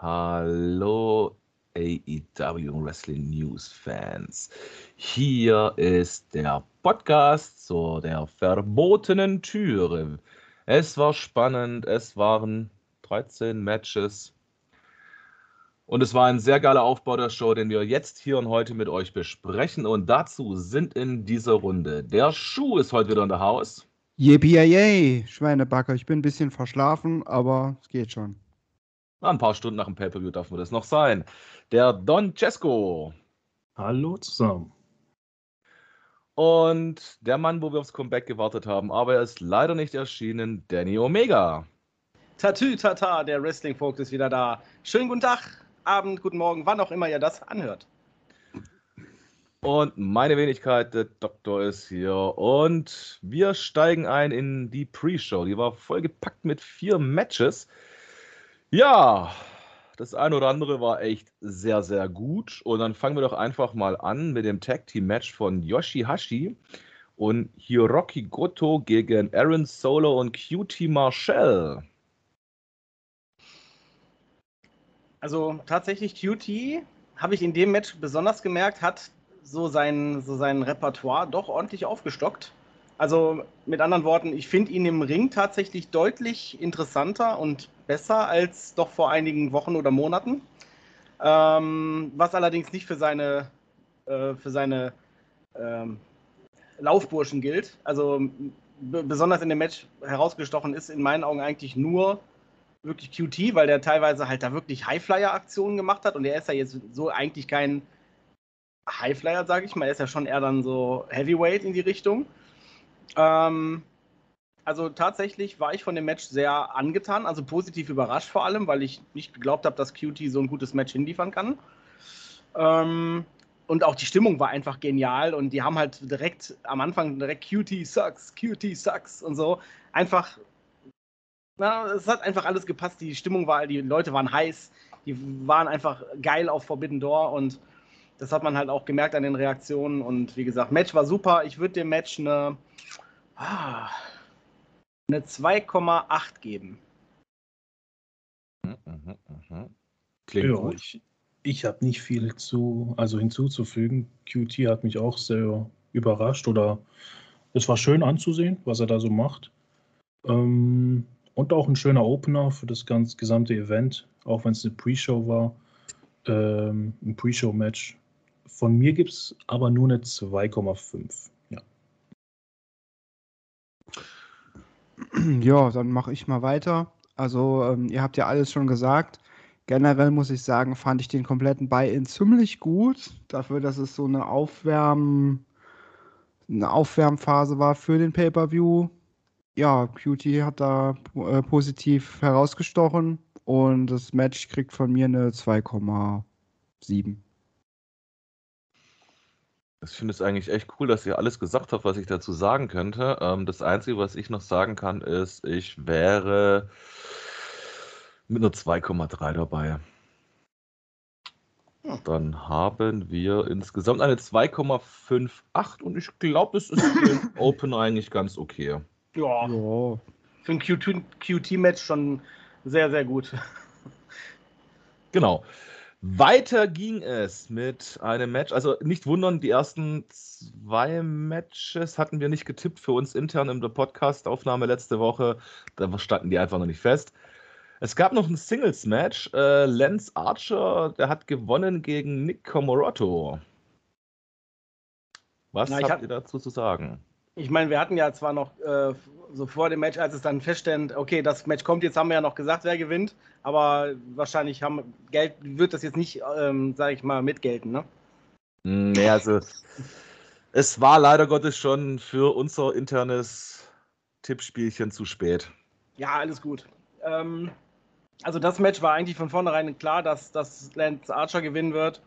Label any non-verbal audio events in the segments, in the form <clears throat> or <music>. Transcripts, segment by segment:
Hallo AEW Wrestling News Fans. Hier ist der Podcast zu der verbotenen Türe. Es war spannend, es waren 13 Matches. Und es war ein sehr geiler Aufbau der Show, den wir jetzt hier und heute mit euch besprechen. Und dazu sind in dieser Runde der Schuh ist heute wieder in der Haus. Yippie, Schweinebacker. Ich bin ein bisschen verschlafen, aber es geht schon. Ein paar Stunden nach dem Pay-Per-View darf man das noch sein. Der Don Cesco. Hallo zusammen. Und der Mann, wo wir aufs Comeback gewartet haben, aber er ist leider nicht erschienen, Danny Omega. Tatü Tata, der Wrestling-Vogt ist wieder da. Schönen guten Tag, Abend, guten Morgen, wann auch immer ihr das anhört. Und meine Wenigkeit, der Doktor ist hier. Und wir steigen ein in die Pre-Show. Die war vollgepackt mit vier Matches. Ja, das eine oder andere war echt sehr, sehr gut. Und dann fangen wir doch einfach mal an mit dem Tag Team Match von Yoshihashi und Hiroki Goto gegen Aaron Solo und QT Marshall. Also tatsächlich QT habe ich in dem Match besonders gemerkt, hat so sein, so sein Repertoire doch ordentlich aufgestockt. Also mit anderen Worten, ich finde ihn im Ring tatsächlich deutlich interessanter und besser als doch vor einigen Wochen oder Monaten. Ähm, was allerdings nicht für seine, äh, für seine ähm, Laufburschen gilt. Also besonders in dem Match herausgestochen ist in meinen Augen eigentlich nur wirklich QT, weil der teilweise halt da wirklich Highflyer-Aktionen gemacht hat und er ist ja jetzt so eigentlich kein Highflyer, sage ich mal. Er ist ja schon eher dann so Heavyweight in die Richtung. Ähm, also tatsächlich war ich von dem Match sehr angetan, also positiv überrascht vor allem, weil ich nicht geglaubt habe, dass QT so ein gutes Match hinliefern kann. Ähm, und auch die Stimmung war einfach genial und die haben halt direkt am Anfang direkt QT sucks, QT sucks und so. Einfach, na, es hat einfach alles gepasst. Die Stimmung war, die Leute waren heiß, die waren einfach geil auf Forbidden Door und das hat man halt auch gemerkt an den Reaktionen. Und wie gesagt, Match war super. Ich würde dem Match eine, ah, eine 2,8 geben. Mhm, mhm, mhm. Klingt ja, gut. Ich, ich habe nicht viel zu, also hinzuzufügen. QT hat mich auch sehr überrascht oder es war schön anzusehen, was er da so macht. Ähm, und auch ein schöner Opener für das ganze gesamte Event, auch wenn es eine Pre-Show war. Ähm, ein Pre-Show-Match von mir gibt es aber nur eine 2,5. Ja. ja, dann mache ich mal weiter. Also, ähm, ihr habt ja alles schon gesagt. Generell muss ich sagen, fand ich den kompletten Buy-In ziemlich gut. Dafür, dass es so eine Aufwärm, eine Aufwärmphase war für den Pay-Per-View. Ja, Cutie hat da äh, positiv herausgestochen und das Match kriegt von mir eine 2,7. Ich finde es eigentlich echt cool, dass ihr alles gesagt habt, was ich dazu sagen könnte. Ähm, das Einzige, was ich noch sagen kann, ist, ich wäre mit einer 2,3 dabei. Hm. Dann haben wir insgesamt eine 2,58 und ich glaube, das ist für den <laughs> Open eigentlich ganz okay. Ja. ja. Für ein QT-Match schon sehr, sehr gut. Genau. Weiter ging es mit einem Match. Also nicht wundern, die ersten zwei Matches hatten wir nicht getippt für uns intern in der Podcast-Aufnahme letzte Woche. Da standen die einfach noch nicht fest. Es gab noch ein Singles-Match. Äh, Lance Archer, der hat gewonnen gegen Nick Comorotto. Was Na, habt hab, ihr dazu zu sagen? Ich meine, wir hatten ja zwar noch äh, so vor dem Match, als es dann feststand, okay, das Match kommt, jetzt haben wir ja noch gesagt, wer gewinnt, aber wahrscheinlich haben, Geld, wird das jetzt nicht, ähm, sage ich mal, mitgelten, ne? Nee, hm, also es war leider Gottes schon für unser internes Tippspielchen zu spät. Ja, alles gut. Ähm, also das Match war eigentlich von vornherein klar, dass, dass Lance Archer gewinnen wird.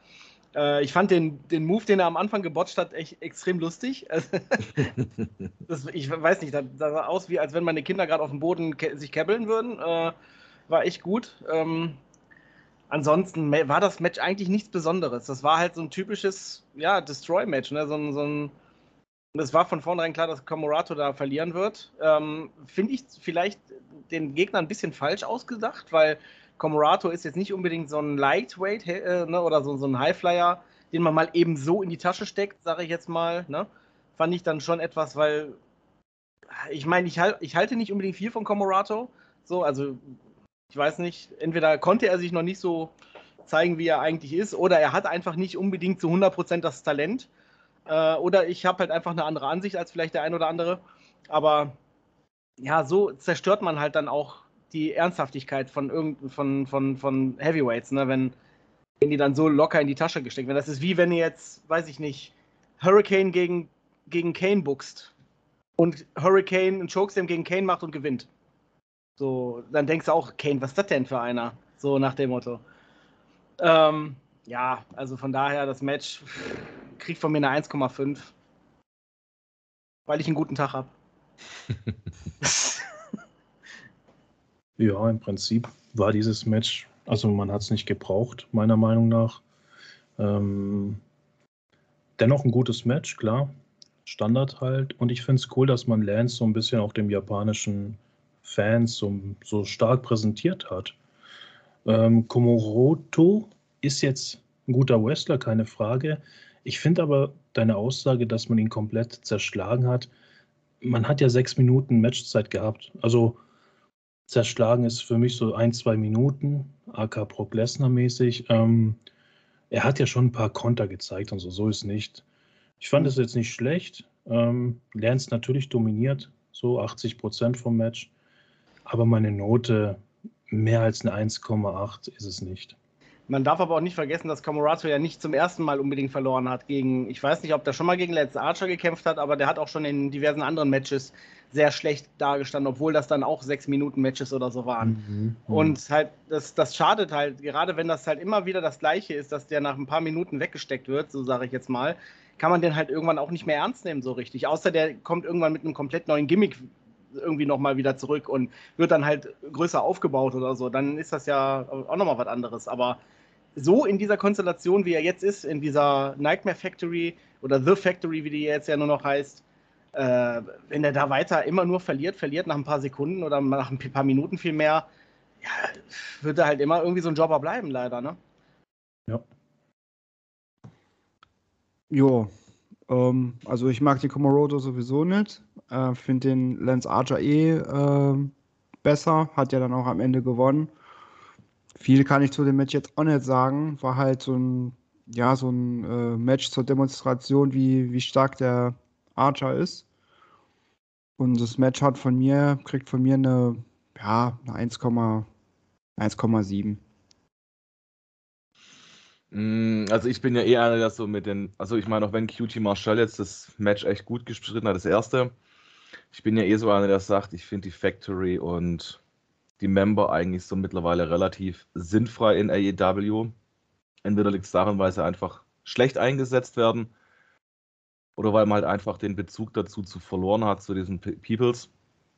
Äh, ich fand den, den Move, den er am Anfang gebotcht hat, echt extrem lustig. <laughs> das, ich weiß nicht, das sah aus, wie als wenn meine Kinder gerade auf dem Boden sich käppeln würden. Äh, war echt gut. Ähm, ansonsten war das Match eigentlich nichts Besonderes. Das war halt so ein typisches ja, Destroy-Match. Ne? So so ein, es war von vornherein klar, dass Camorato da verlieren wird. Ähm, Finde ich vielleicht den Gegner ein bisschen falsch ausgedacht, weil Commorato ist jetzt nicht unbedingt so ein Lightweight äh, ne, oder so, so ein Highflyer, den man mal eben so in die Tasche steckt, sage ich jetzt mal. Ne? Fand ich dann schon etwas, weil ich meine, ich, halt, ich halte nicht unbedingt viel von Commorato. So, also ich weiß nicht, entweder konnte er sich noch nicht so zeigen, wie er eigentlich ist, oder er hat einfach nicht unbedingt zu 100% das Talent. Äh, oder ich habe halt einfach eine andere Ansicht als vielleicht der ein oder andere. Aber ja, so zerstört man halt dann auch die Ernsthaftigkeit von irgend von, von, von Heavyweights, ne? wenn, wenn die dann so locker in die Tasche gesteckt werden. Das ist wie wenn ihr jetzt, weiß ich nicht, Hurricane gegen, gegen Kane buchst und Hurricane einen Chokeslam gegen Kane macht und gewinnt. So, dann denkst du auch, Kane, was ist das denn für einer? So nach dem Motto. Ähm, ja, also von daher, das Match kriegt von mir eine 1,5. Weil ich einen guten Tag habe. <laughs> ja, im Prinzip war dieses Match, also man hat es nicht gebraucht, meiner Meinung nach. Ähm, dennoch ein gutes Match, klar. Standard halt. Und ich finde es cool, dass man Lance so ein bisschen auch dem japanischen Fans so, so stark präsentiert hat. Ähm, Komoroto ist jetzt ein guter Wrestler, keine Frage. Ich finde aber deine Aussage, dass man ihn komplett zerschlagen hat, man hat ja sechs Minuten Matchzeit gehabt. Also zerschlagen ist für mich so ein, zwei Minuten, AK Brock Lesnar mäßig. Ähm, er hat ja schon ein paar Konter gezeigt und so, so ist nicht. Ich fand es jetzt nicht schlecht. Ähm, Lance natürlich dominiert, so 80 Prozent vom Match. Aber meine Note mehr als eine 1,8 ist es nicht. Man darf aber auch nicht vergessen, dass Camorato ja nicht zum ersten Mal unbedingt verloren hat gegen, ich weiß nicht, ob der schon mal gegen Let's Archer gekämpft hat, aber der hat auch schon in diversen anderen Matches sehr schlecht dargestanden, obwohl das dann auch sechs Minuten Matches oder so waren. Mhm. Und halt, das, das schadet halt, gerade wenn das halt immer wieder das Gleiche ist, dass der nach ein paar Minuten weggesteckt wird, so sage ich jetzt mal, kann man den halt irgendwann auch nicht mehr ernst nehmen, so richtig. Außer der kommt irgendwann mit einem komplett neuen Gimmick irgendwie nochmal wieder zurück und wird dann halt größer aufgebaut oder so. Dann ist das ja auch nochmal was anderes. Aber so in dieser Konstellation, wie er jetzt ist, in dieser Nightmare Factory oder The Factory, wie die jetzt ja nur noch heißt, äh, wenn er da weiter immer nur verliert, verliert nach ein paar Sekunden oder nach ein paar Minuten viel mehr, ja, wird er halt immer irgendwie so ein Jobber bleiben, leider, ne? Ja. Jo, ähm, also ich mag den Komorodo sowieso nicht. Äh, Finde den Lance Archer eh äh, besser, hat ja dann auch am Ende gewonnen. Viel kann ich zu dem Match jetzt auch nicht sagen. War halt so ein, ja, so ein äh, Match zur Demonstration, wie, wie stark der Archer ist. Und das Match hat von mir, kriegt von mir eine, ja, eine 1,7. Mm, also ich bin ja eher einer, der so mit den, also ich meine, auch wenn QT Marshall jetzt das Match echt gut gestritten hat, das erste, ich bin ja eh so einer, der sagt, ich finde die Factory und die Member eigentlich so mittlerweile relativ sinnfrei in AEW. Entweder liegt es daran, weil sie einfach schlecht eingesetzt werden oder weil man halt einfach den Bezug dazu zu verloren hat, zu diesen Peoples.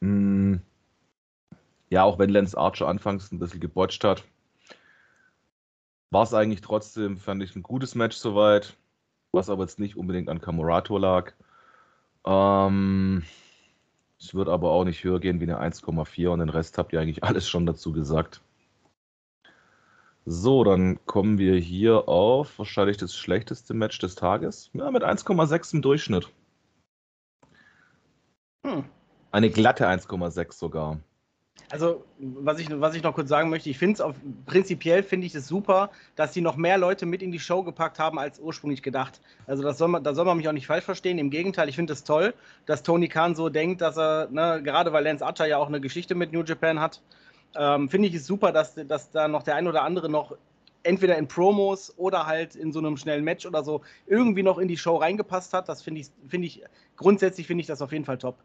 Hm. Ja, auch wenn Lance Archer anfangs ein bisschen gebotcht hat, war es eigentlich trotzdem, fand ich, ein gutes Match soweit, was aber jetzt nicht unbedingt an Camorato lag. Ähm, es wird aber auch nicht höher gehen wie eine 1,4 und den Rest habt ihr eigentlich <laughs> alles schon dazu gesagt. So, dann kommen wir hier auf wahrscheinlich das schlechteste Match des Tages. Ja, mit 1,6 im Durchschnitt. Hm. Eine glatte 1,6 sogar. Also, was ich, was ich noch kurz sagen möchte, ich finde es prinzipiell finde ich es super, dass sie noch mehr Leute mit in die Show gepackt haben als ursprünglich gedacht. Also, das soll man, da soll man mich auch nicht falsch verstehen. Im Gegenteil, ich finde es toll, dass Tony Khan so denkt, dass er, ne, gerade weil Lance Archer ja auch eine Geschichte mit New Japan hat, ähm, finde ich es super, dass, dass da noch der ein oder andere noch entweder in Promos oder halt in so einem schnellen Match oder so irgendwie noch in die Show reingepasst hat. Das finde ich, finde ich, grundsätzlich finde ich das auf jeden Fall top.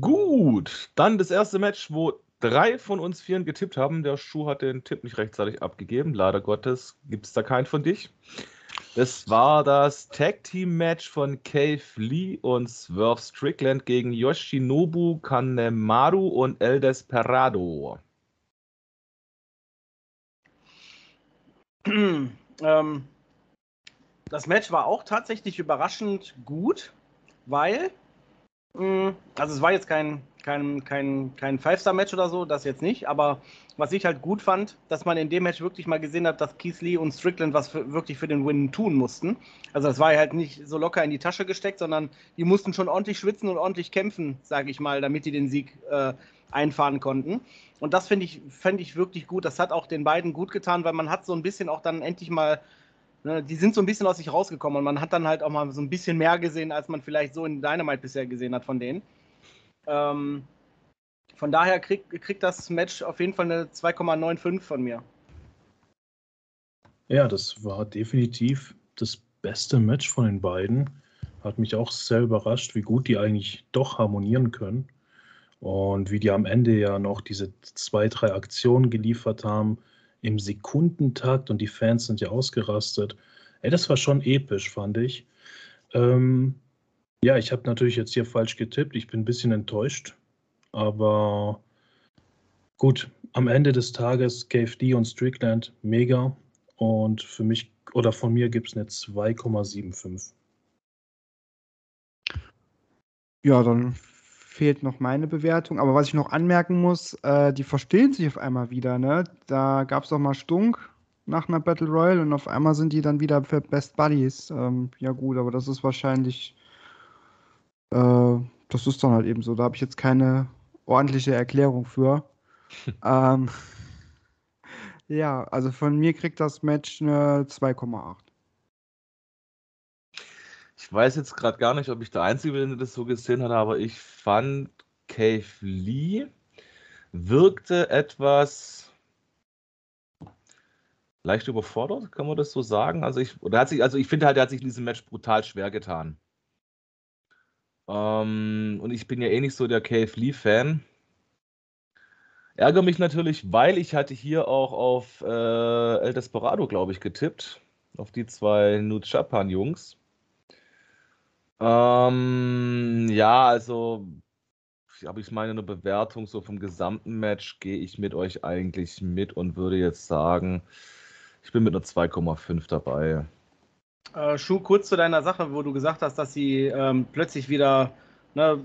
Gut, dann das erste Match, wo drei von uns vieren getippt haben. Der Schuh hat den Tipp nicht rechtzeitig abgegeben. Leider Gottes gibt es da keinen von dich. Es war das Tag Team Match von Cave Lee und Swerve Strickland gegen Yoshinobu Kanemaru und El Desperado. <clears throat> ähm, das Match war auch tatsächlich überraschend gut, weil also es war jetzt kein, kein, kein, kein Five-Star-Match oder so, das jetzt nicht. Aber was ich halt gut fand, dass man in dem Match wirklich mal gesehen hat, dass Keith Lee und Strickland was für, wirklich für den Win tun mussten. Also das war halt nicht so locker in die Tasche gesteckt, sondern die mussten schon ordentlich schwitzen und ordentlich kämpfen, sage ich mal, damit die den Sieg äh, einfahren konnten. Und das finde ich, find ich wirklich gut. Das hat auch den beiden gut getan, weil man hat so ein bisschen auch dann endlich mal Ne, die sind so ein bisschen aus sich rausgekommen und man hat dann halt auch mal so ein bisschen mehr gesehen, als man vielleicht so in Dynamite bisher gesehen hat von denen. Ähm, von daher kriegt krieg das Match auf jeden Fall eine 2,95 von mir. Ja, das war definitiv das beste Match von den beiden. Hat mich auch sehr überrascht, wie gut die eigentlich doch harmonieren können. Und wie die am Ende ja noch diese zwei, drei Aktionen geliefert haben, im Sekundentakt und die Fans sind ja ausgerastet. Ey, das war schon episch, fand ich. Ähm, ja, ich habe natürlich jetzt hier falsch getippt. Ich bin ein bisschen enttäuscht. Aber gut, am Ende des Tages KFD und Strickland mega. Und für mich oder von mir gibt es eine 2,75. Ja, dann fehlt noch meine Bewertung. Aber was ich noch anmerken muss, äh, die verstehen sich auf einmal wieder. Ne? Da gab es doch mal Stunk nach einer Battle Royale und auf einmal sind die dann wieder für Best Buddies. Ähm, ja gut, aber das ist wahrscheinlich, äh, das ist dann halt eben so. Da habe ich jetzt keine ordentliche Erklärung für. <laughs> ähm, ja, also von mir kriegt das Match eine 2,8. Weiß jetzt gerade gar nicht, ob ich der Einzige bin, der das so gesehen hat, aber ich fand Cave Lee wirkte etwas leicht überfordert, kann man das so sagen? Also ich, oder hat sich, also ich finde halt, er hat sich in diesem Match brutal schwer getan. Ähm, und ich bin ja eh nicht so der Cave Lee-Fan. Ärgere mich natürlich, weil ich hatte hier auch auf äh, El Desperado, glaube ich, getippt. Auf die zwei New Japan-Jungs. Ähm, ja, also habe ich meine eine Bewertung so vom gesamten Match, gehe ich mit euch eigentlich mit und würde jetzt sagen, ich bin mit einer 2,5 dabei. Äh, Schuh, kurz zu deiner Sache, wo du gesagt hast, dass sie ähm, plötzlich wieder ne,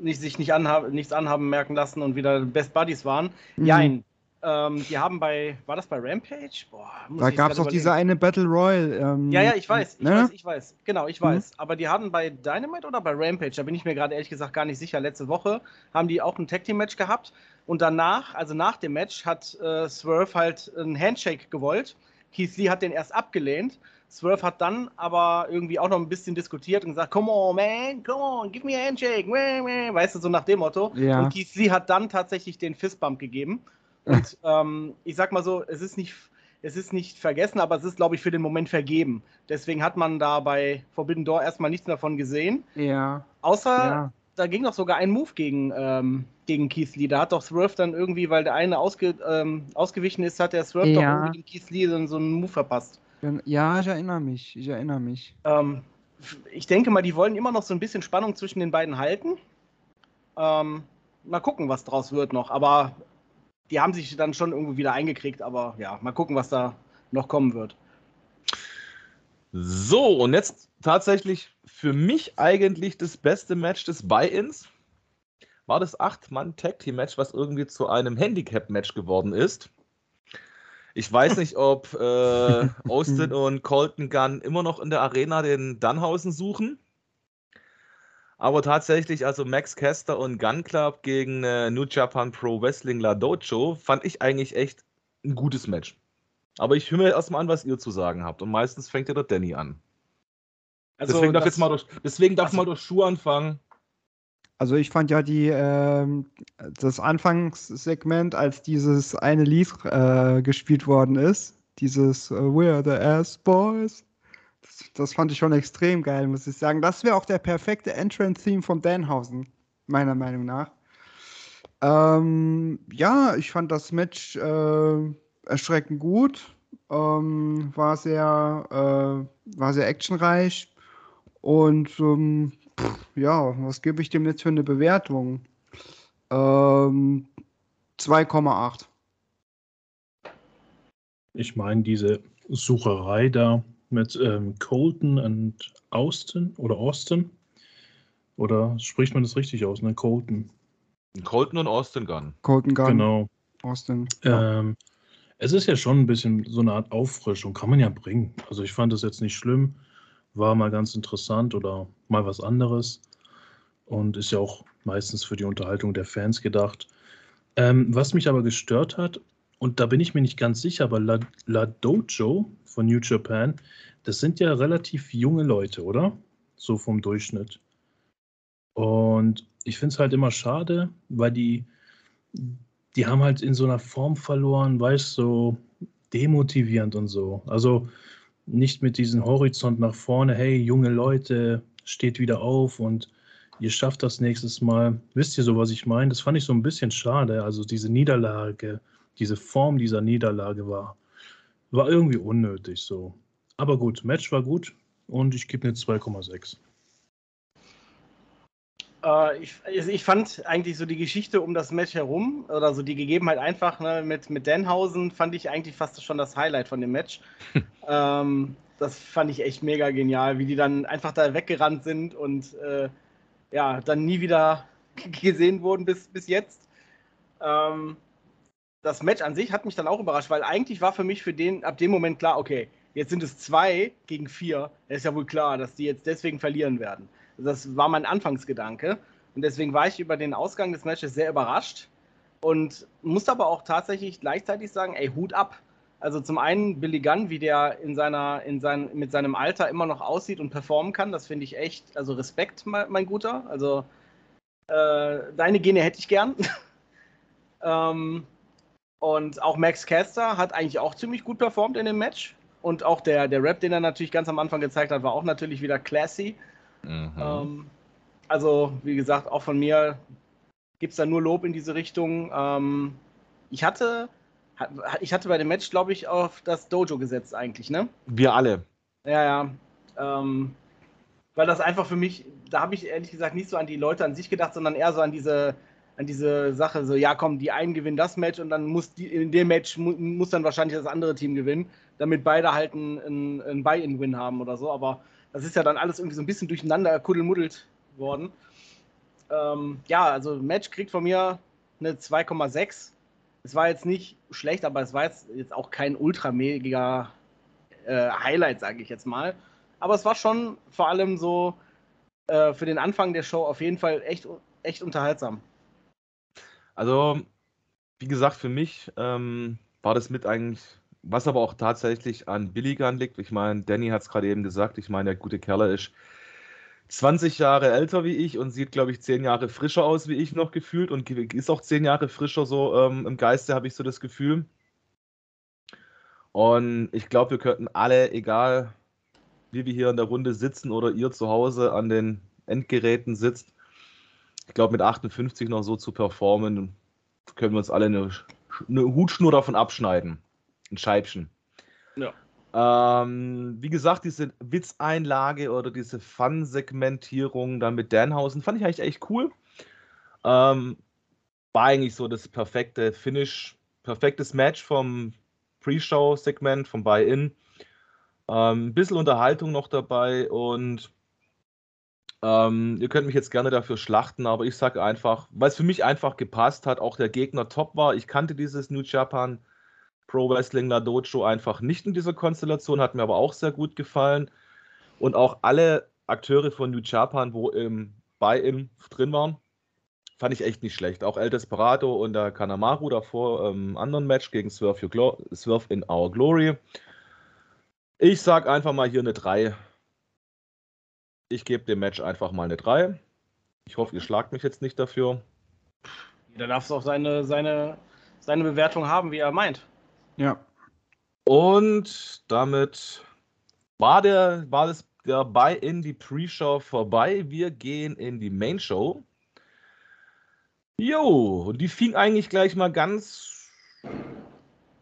nicht, sich nicht anhab, nichts anhaben merken lassen und wieder Best Buddies waren. Mhm. Jein, ähm, die haben bei, war das bei Rampage? Boah, da gab es auch diese eine Battle Royale. Ähm, ja, ja, ich weiß, ich ne? weiß, ich weiß. Genau, ich weiß. Mhm. Aber die hatten bei Dynamite oder bei Rampage, da bin ich mir gerade ehrlich gesagt gar nicht sicher. Letzte Woche haben die auch ein Tag Team Match gehabt. Und danach, also nach dem Match, hat äh, Swerve halt einen Handshake gewollt. Keith Lee hat den erst abgelehnt. Swerve hat dann aber irgendwie auch noch ein bisschen diskutiert und gesagt, come on, man, come on, give me a handshake, weißt du, so nach dem Motto. Ja. Und Keith Lee hat dann tatsächlich den Fistbump gegeben. Und ähm, ich sag mal so, es ist nicht, es ist nicht vergessen, aber es ist, glaube ich, für den Moment vergeben. Deswegen hat man da bei Forbidden Door erstmal nichts davon gesehen. Ja. Außer, ja. da ging doch sogar ein Move gegen, ähm, gegen Keith Lee. Da hat doch Swerve dann irgendwie, weil der eine ausge, ähm, ausgewichen ist, hat der Swerve ja. doch irgendwie Keith Lee so, so einen Move verpasst. Ja, ich erinnere mich. Ich erinnere mich. Ähm, ich denke mal, die wollen immer noch so ein bisschen Spannung zwischen den beiden halten. Ähm, mal gucken, was draus wird noch. Aber die haben sich dann schon irgendwo wieder eingekriegt, aber ja, mal gucken, was da noch kommen wird. So, und jetzt tatsächlich für mich eigentlich das beste Match des Buy-Ins. War das 8-Mann-Tag-Team-Match, was irgendwie zu einem Handicap-Match geworden ist. Ich weiß nicht, ob äh, <laughs> Austin und Colton Gunn immer noch in der Arena den Dunhausen suchen. Aber tatsächlich, also Max Caster und Gun Club gegen äh, New Japan Pro Wrestling La Dojo fand ich eigentlich echt ein gutes Match. Aber ich höre mir erstmal an, was ihr zu sagen habt. Und meistens fängt ja der Danny an. Also deswegen darf, jetzt mal durch, deswegen darf also, mal durch Schuh anfangen. Also ich fand ja die ähm, das Anfangssegment, als dieses eine Lied äh, gespielt worden ist, dieses uh, We're the Ass Boys, das fand ich schon extrem geil, muss ich sagen. Das wäre auch der perfekte Entrance-Theme von Danhausen, meiner Meinung nach. Ähm, ja, ich fand das Match äh, erschreckend gut. Ähm, war sehr, äh, war sehr actionreich. Und ähm, pff, ja, was gebe ich dem jetzt für eine Bewertung? 2,8. Ähm, ich meine, diese Sucherei da mit ähm, Colton und Austin oder Austin. Oder spricht man das richtig aus, ne? Colton. Colton und Austin Gunn. Colton Gunn. Genau. Austin. Ähm, es ist ja schon ein bisschen so eine Art Auffrischung, kann man ja bringen. Also ich fand das jetzt nicht schlimm, war mal ganz interessant oder mal was anderes und ist ja auch meistens für die Unterhaltung der Fans gedacht. Ähm, was mich aber gestört hat, und da bin ich mir nicht ganz sicher, aber La, La Dojo von New Japan, das sind ja relativ junge Leute, oder? So vom Durchschnitt. Und ich finde es halt immer schade, weil die, die haben halt in so einer Form verloren, weißt du, so demotivierend und so. Also nicht mit diesem Horizont nach vorne, hey, junge Leute, steht wieder auf und ihr schafft das nächstes Mal. Wisst ihr so, was ich meine? Das fand ich so ein bisschen schade. Also diese Niederlage, diese Form dieser Niederlage war, war irgendwie unnötig so. Aber gut, Match war gut und ich gebe eine 2,6. Äh, ich, also ich fand eigentlich so die Geschichte um das Match herum oder so die Gegebenheit einfach ne, mit, mit Denhausen fand ich eigentlich fast schon das Highlight von dem Match. <laughs> ähm, das fand ich echt mega genial, wie die dann einfach da weggerannt sind und äh, ja, dann nie wieder <laughs> gesehen wurden bis, bis jetzt. Ähm, das Match an sich hat mich dann auch überrascht, weil eigentlich war für mich für den ab dem Moment klar, okay, jetzt sind es zwei gegen vier. Es ist ja wohl klar, dass die jetzt deswegen verlieren werden. Das war mein Anfangsgedanke. Und deswegen war ich über den Ausgang des Matches sehr überrascht und musste aber auch tatsächlich gleichzeitig sagen, ey, Hut ab. Also zum einen Billy Gunn, wie der in seiner, in sein, mit seinem Alter immer noch aussieht und performen kann, das finde ich echt, also Respekt, mein, mein Guter. Also äh, deine Gene hätte ich gern. <laughs> ähm, und auch Max Caster hat eigentlich auch ziemlich gut performt in dem Match. Und auch der, der Rap, den er natürlich ganz am Anfang gezeigt hat, war auch natürlich wieder classy. Mhm. Ähm, also, wie gesagt, auch von mir gibt es da nur Lob in diese Richtung. Ähm, ich hatte, ich hatte bei dem Match, glaube ich, auf das Dojo gesetzt eigentlich, ne? Wir alle. Ja, ja. Ähm, weil das einfach für mich, da habe ich ehrlich gesagt nicht so an die Leute an sich gedacht, sondern eher so an diese, an diese Sache, so, ja, komm, die einen gewinnen das Match und dann muss die, in dem Match mu muss dann wahrscheinlich das andere Team gewinnen, damit beide halt einen, einen Buy-in-Win haben oder so. Aber das ist ja dann alles irgendwie so ein bisschen durcheinander kuddelmuddelt worden. Ähm, ja, also Match kriegt von mir eine 2,6. Es war jetzt nicht schlecht, aber es war jetzt, jetzt auch kein ultra mega äh, Highlight, sage ich jetzt mal. Aber es war schon vor allem so äh, für den Anfang der Show auf jeden Fall echt, echt unterhaltsam. Also, wie gesagt, für mich ähm, war das mit eigentlich was aber auch tatsächlich an Billigan liegt. Ich meine, Danny hat es gerade eben gesagt. Ich meine, der gute Kerl ist 20 Jahre älter wie ich und sieht, glaube ich, 10 Jahre frischer aus wie ich noch gefühlt und ist auch 10 Jahre frischer so ähm, im Geiste, habe ich so das Gefühl. Und ich glaube, wir könnten alle, egal wie wir hier in der Runde sitzen oder ihr zu Hause an den Endgeräten sitzt, ich glaube, mit 58 noch so zu performen, können wir uns alle eine, eine Hutschnur davon abschneiden ein Scheibchen. Ja. Ähm, wie gesagt, diese Witzeinlage oder diese Fun-Segmentierung dann mit Danhausen fand ich eigentlich echt cool. Ähm, war eigentlich so das perfekte Finish, perfektes Match vom Pre-Show-Segment, vom Buy-In. Ähm, ein bisschen Unterhaltung noch dabei und ähm, ihr könnt mich jetzt gerne dafür schlachten, aber ich sage einfach, weil es für mich einfach gepasst hat, auch der Gegner top war. Ich kannte dieses New Japan Pro Wrestling La Dojo einfach nicht in dieser Konstellation, hat mir aber auch sehr gut gefallen. Und auch alle Akteure von New Japan, wo im Buy-In drin waren, fand ich echt nicht schlecht. Auch El Desperado und der Kanamaru davor im ähm, anderen Match gegen Swerve, Swerve in Our Glory. Ich sag einfach mal hier eine 3. Ich gebe dem Match einfach mal eine 3. Ich hoffe, ihr schlagt mich jetzt nicht dafür. Jeder darf auch seine, seine, seine Bewertung haben, wie er meint. Ja. Und damit war der, war das der Buy-in die Pre-Show vorbei. Wir gehen in die Main-Show. Jo, und die fing eigentlich gleich mal ganz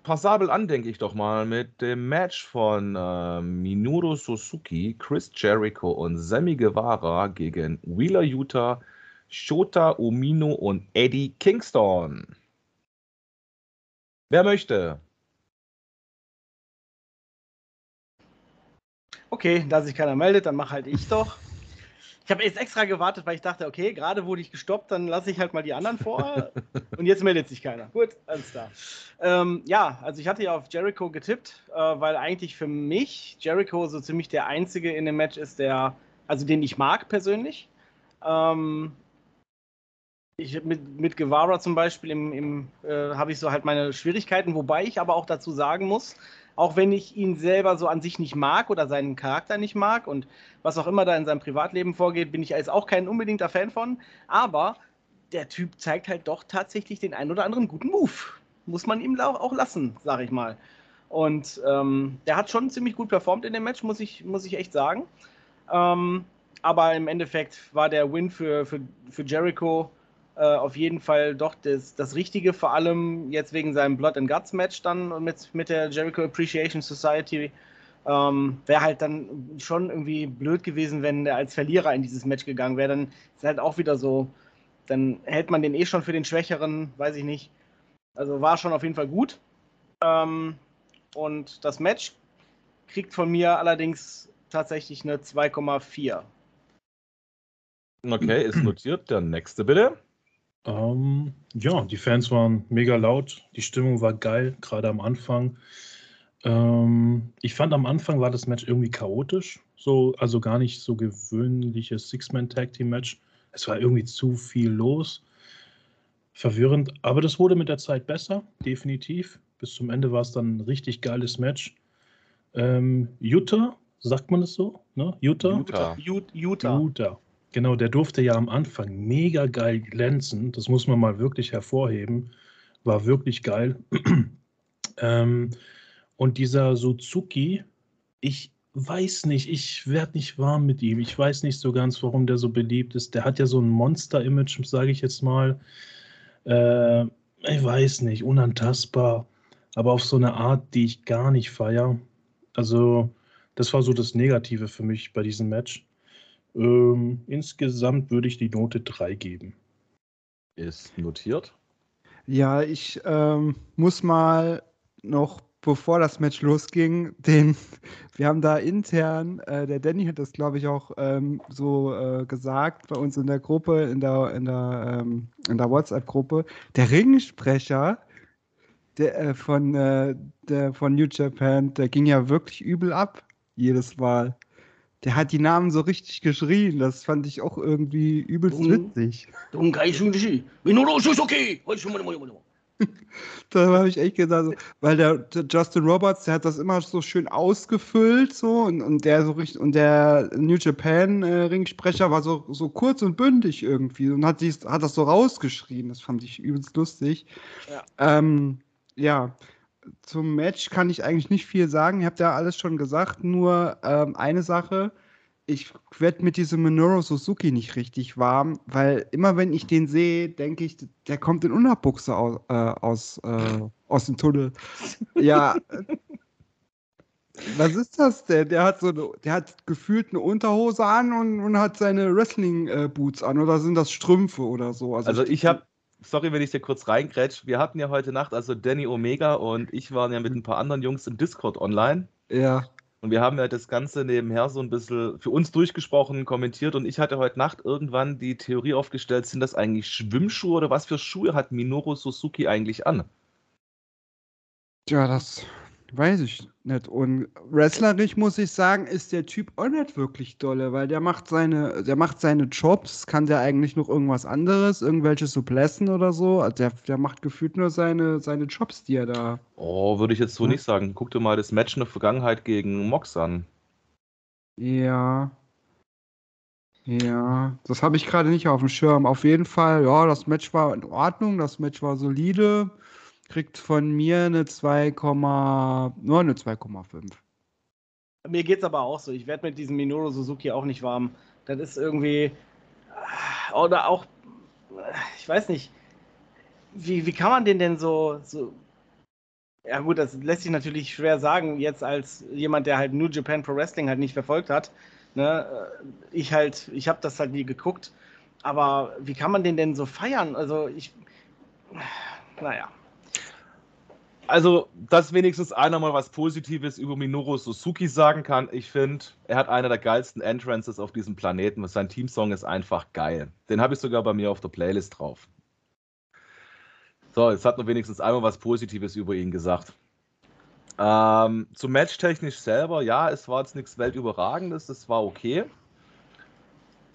passabel an, denke ich doch mal, mit dem Match von äh, Minoru Suzuki, Chris Jericho und Sammy Guevara gegen Wheeler Utah, Shota Umino und Eddie Kingston. Wer möchte? Okay, da sich keiner meldet, dann mach halt ich doch. Ich habe jetzt extra gewartet, weil ich dachte, okay, gerade wurde ich gestoppt, dann lasse ich halt mal die anderen vor. <laughs> und jetzt meldet sich keiner. Gut, alles klar. Ähm, ja, also ich hatte ja auf Jericho getippt, äh, weil eigentlich für mich Jericho so ziemlich der einzige in dem Match ist, der, also den ich mag persönlich. Ähm, ich, mit, mit Guevara zum Beispiel im, im, äh, habe ich so halt meine Schwierigkeiten, wobei ich aber auch dazu sagen muss, auch wenn ich ihn selber so an sich nicht mag oder seinen Charakter nicht mag und was auch immer da in seinem Privatleben vorgeht, bin ich jetzt auch kein unbedingter Fan von. Aber der Typ zeigt halt doch tatsächlich den einen oder anderen guten Move. Muss man ihm auch lassen, sag ich mal. Und ähm, der hat schon ziemlich gut performt in dem Match, muss ich, muss ich echt sagen. Ähm, aber im Endeffekt war der Win für, für, für Jericho auf jeden Fall doch das, das Richtige, vor allem jetzt wegen seinem Blood and Guts Match dann mit, mit der Jericho Appreciation Society. Ähm, wäre halt dann schon irgendwie blöd gewesen, wenn er als Verlierer in dieses Match gegangen wäre. Dann ist halt auch wieder so, dann hält man den eh schon für den Schwächeren, weiß ich nicht. Also war schon auf jeden Fall gut. Ähm, und das Match kriegt von mir allerdings tatsächlich eine 2,4. Okay, ist notiert. Der nächste bitte. Ähm, ja, die Fans waren mega laut, die Stimmung war geil, gerade am Anfang. Ähm, ich fand am Anfang war das Match irgendwie chaotisch, so, also gar nicht so gewöhnliches Six-Man-Tag-Team-Match. Es war irgendwie zu viel los, verwirrend, aber das wurde mit der Zeit besser, definitiv. Bis zum Ende war es dann ein richtig geiles Match. Ähm, Utah, sagt man es so? Ne? Utah? Utah. Utah. Utah. Genau, der durfte ja am Anfang mega geil glänzen. Das muss man mal wirklich hervorheben. War wirklich geil. <clears throat> ähm, und dieser Suzuki, ich weiß nicht, ich werde nicht warm mit ihm. Ich weiß nicht so ganz, warum der so beliebt ist. Der hat ja so ein Monster-Image, sage ich jetzt mal. Äh, ich weiß nicht, unantastbar, aber auf so eine Art, die ich gar nicht feiere. Also, das war so das Negative für mich bei diesem Match. Ähm, insgesamt würde ich die Note 3 geben. Ist notiert. Ja, ich ähm, muss mal noch, bevor das Match losging, <laughs> den, wir haben da intern, äh, der Danny hat das glaube ich auch ähm, so äh, gesagt bei uns in der Gruppe, in der, in der, ähm, in der WhatsApp-Gruppe, der Ringsprecher der, äh, von, äh, der, von New Japan, der ging ja wirklich übel ab, jedes Mal der hat die Namen so richtig geschrien. Das fand ich auch irgendwie übelst witzig. <laughs> da habe ich echt gedacht, weil der, der, Justin Roberts, der hat das immer so schön ausgefüllt so und, und der so richtig und der New Japan äh, Ringsprecher war so, so kurz und bündig irgendwie und hat, dies, hat das so rausgeschrien. Das fand ich übelst lustig. Ja. Ähm, ja, zum Match kann ich eigentlich nicht viel sagen. Ihr habt ja alles schon gesagt. Nur ähm, eine Sache. Ich werde mit diesem Minoru Suzuki nicht richtig warm, weil immer wenn ich den sehe, denke ich, der kommt in Unterbuchse aus, äh, aus, äh, aus dem Tunnel. <laughs> ja. Was ist das denn? Der hat so eine, der hat gefühlt eine Unterhose an und, und hat seine Wrestling-Boots äh, an oder sind das Strümpfe oder so? Also, also ich habe sorry, wenn ich dir kurz reingrätsch. Wir hatten ja heute Nacht, also Danny Omega und ich waren ja mit ein paar anderen Jungs im Discord online. Ja. Und wir haben ja das Ganze nebenher so ein bisschen für uns durchgesprochen, kommentiert. Und ich hatte heute Nacht irgendwann die Theorie aufgestellt, sind das eigentlich Schwimmschuhe oder was für Schuhe hat Minoru Suzuki eigentlich an? Ja, das Weiß ich nicht. Und wrestlerisch muss ich sagen, ist der Typ auch nicht wirklich dolle, weil der macht seine, der macht seine Jobs, kann der eigentlich noch irgendwas anderes, irgendwelche Suplessen oder so. Also der, der macht gefühlt nur seine, seine Jobs, die er da. Oh, würde ich jetzt so ja. nicht sagen. Guck dir mal das Match in der Vergangenheit gegen Mox an. Ja. Ja, das habe ich gerade nicht auf dem Schirm. Auf jeden Fall, ja, das Match war in Ordnung, das Match war solide kriegt von mir eine 2, nur eine 2,5. Mir geht es aber auch so. Ich werde mit diesem Minoru Suzuki auch nicht warm. Das ist irgendwie. Oder auch. Ich weiß nicht. Wie, wie kann man den denn so, so. Ja, gut, das lässt sich natürlich schwer sagen, jetzt als jemand, der halt New Japan Pro Wrestling halt nicht verfolgt hat. Ne? Ich halt, ich habe das halt nie geguckt. Aber wie kann man den denn so feiern? Also, ich. Naja. Also, dass wenigstens einer mal was Positives über Minoru Suzuki sagen kann. Ich finde, er hat einer der geilsten Entrances auf diesem Planeten. Sein Teamsong ist einfach geil. Den habe ich sogar bei mir auf der Playlist drauf. So, jetzt hat nur wenigstens einmal was Positives über ihn gesagt. Ähm, zum Match technisch selber, ja, es war jetzt nichts Weltüberragendes, das war okay.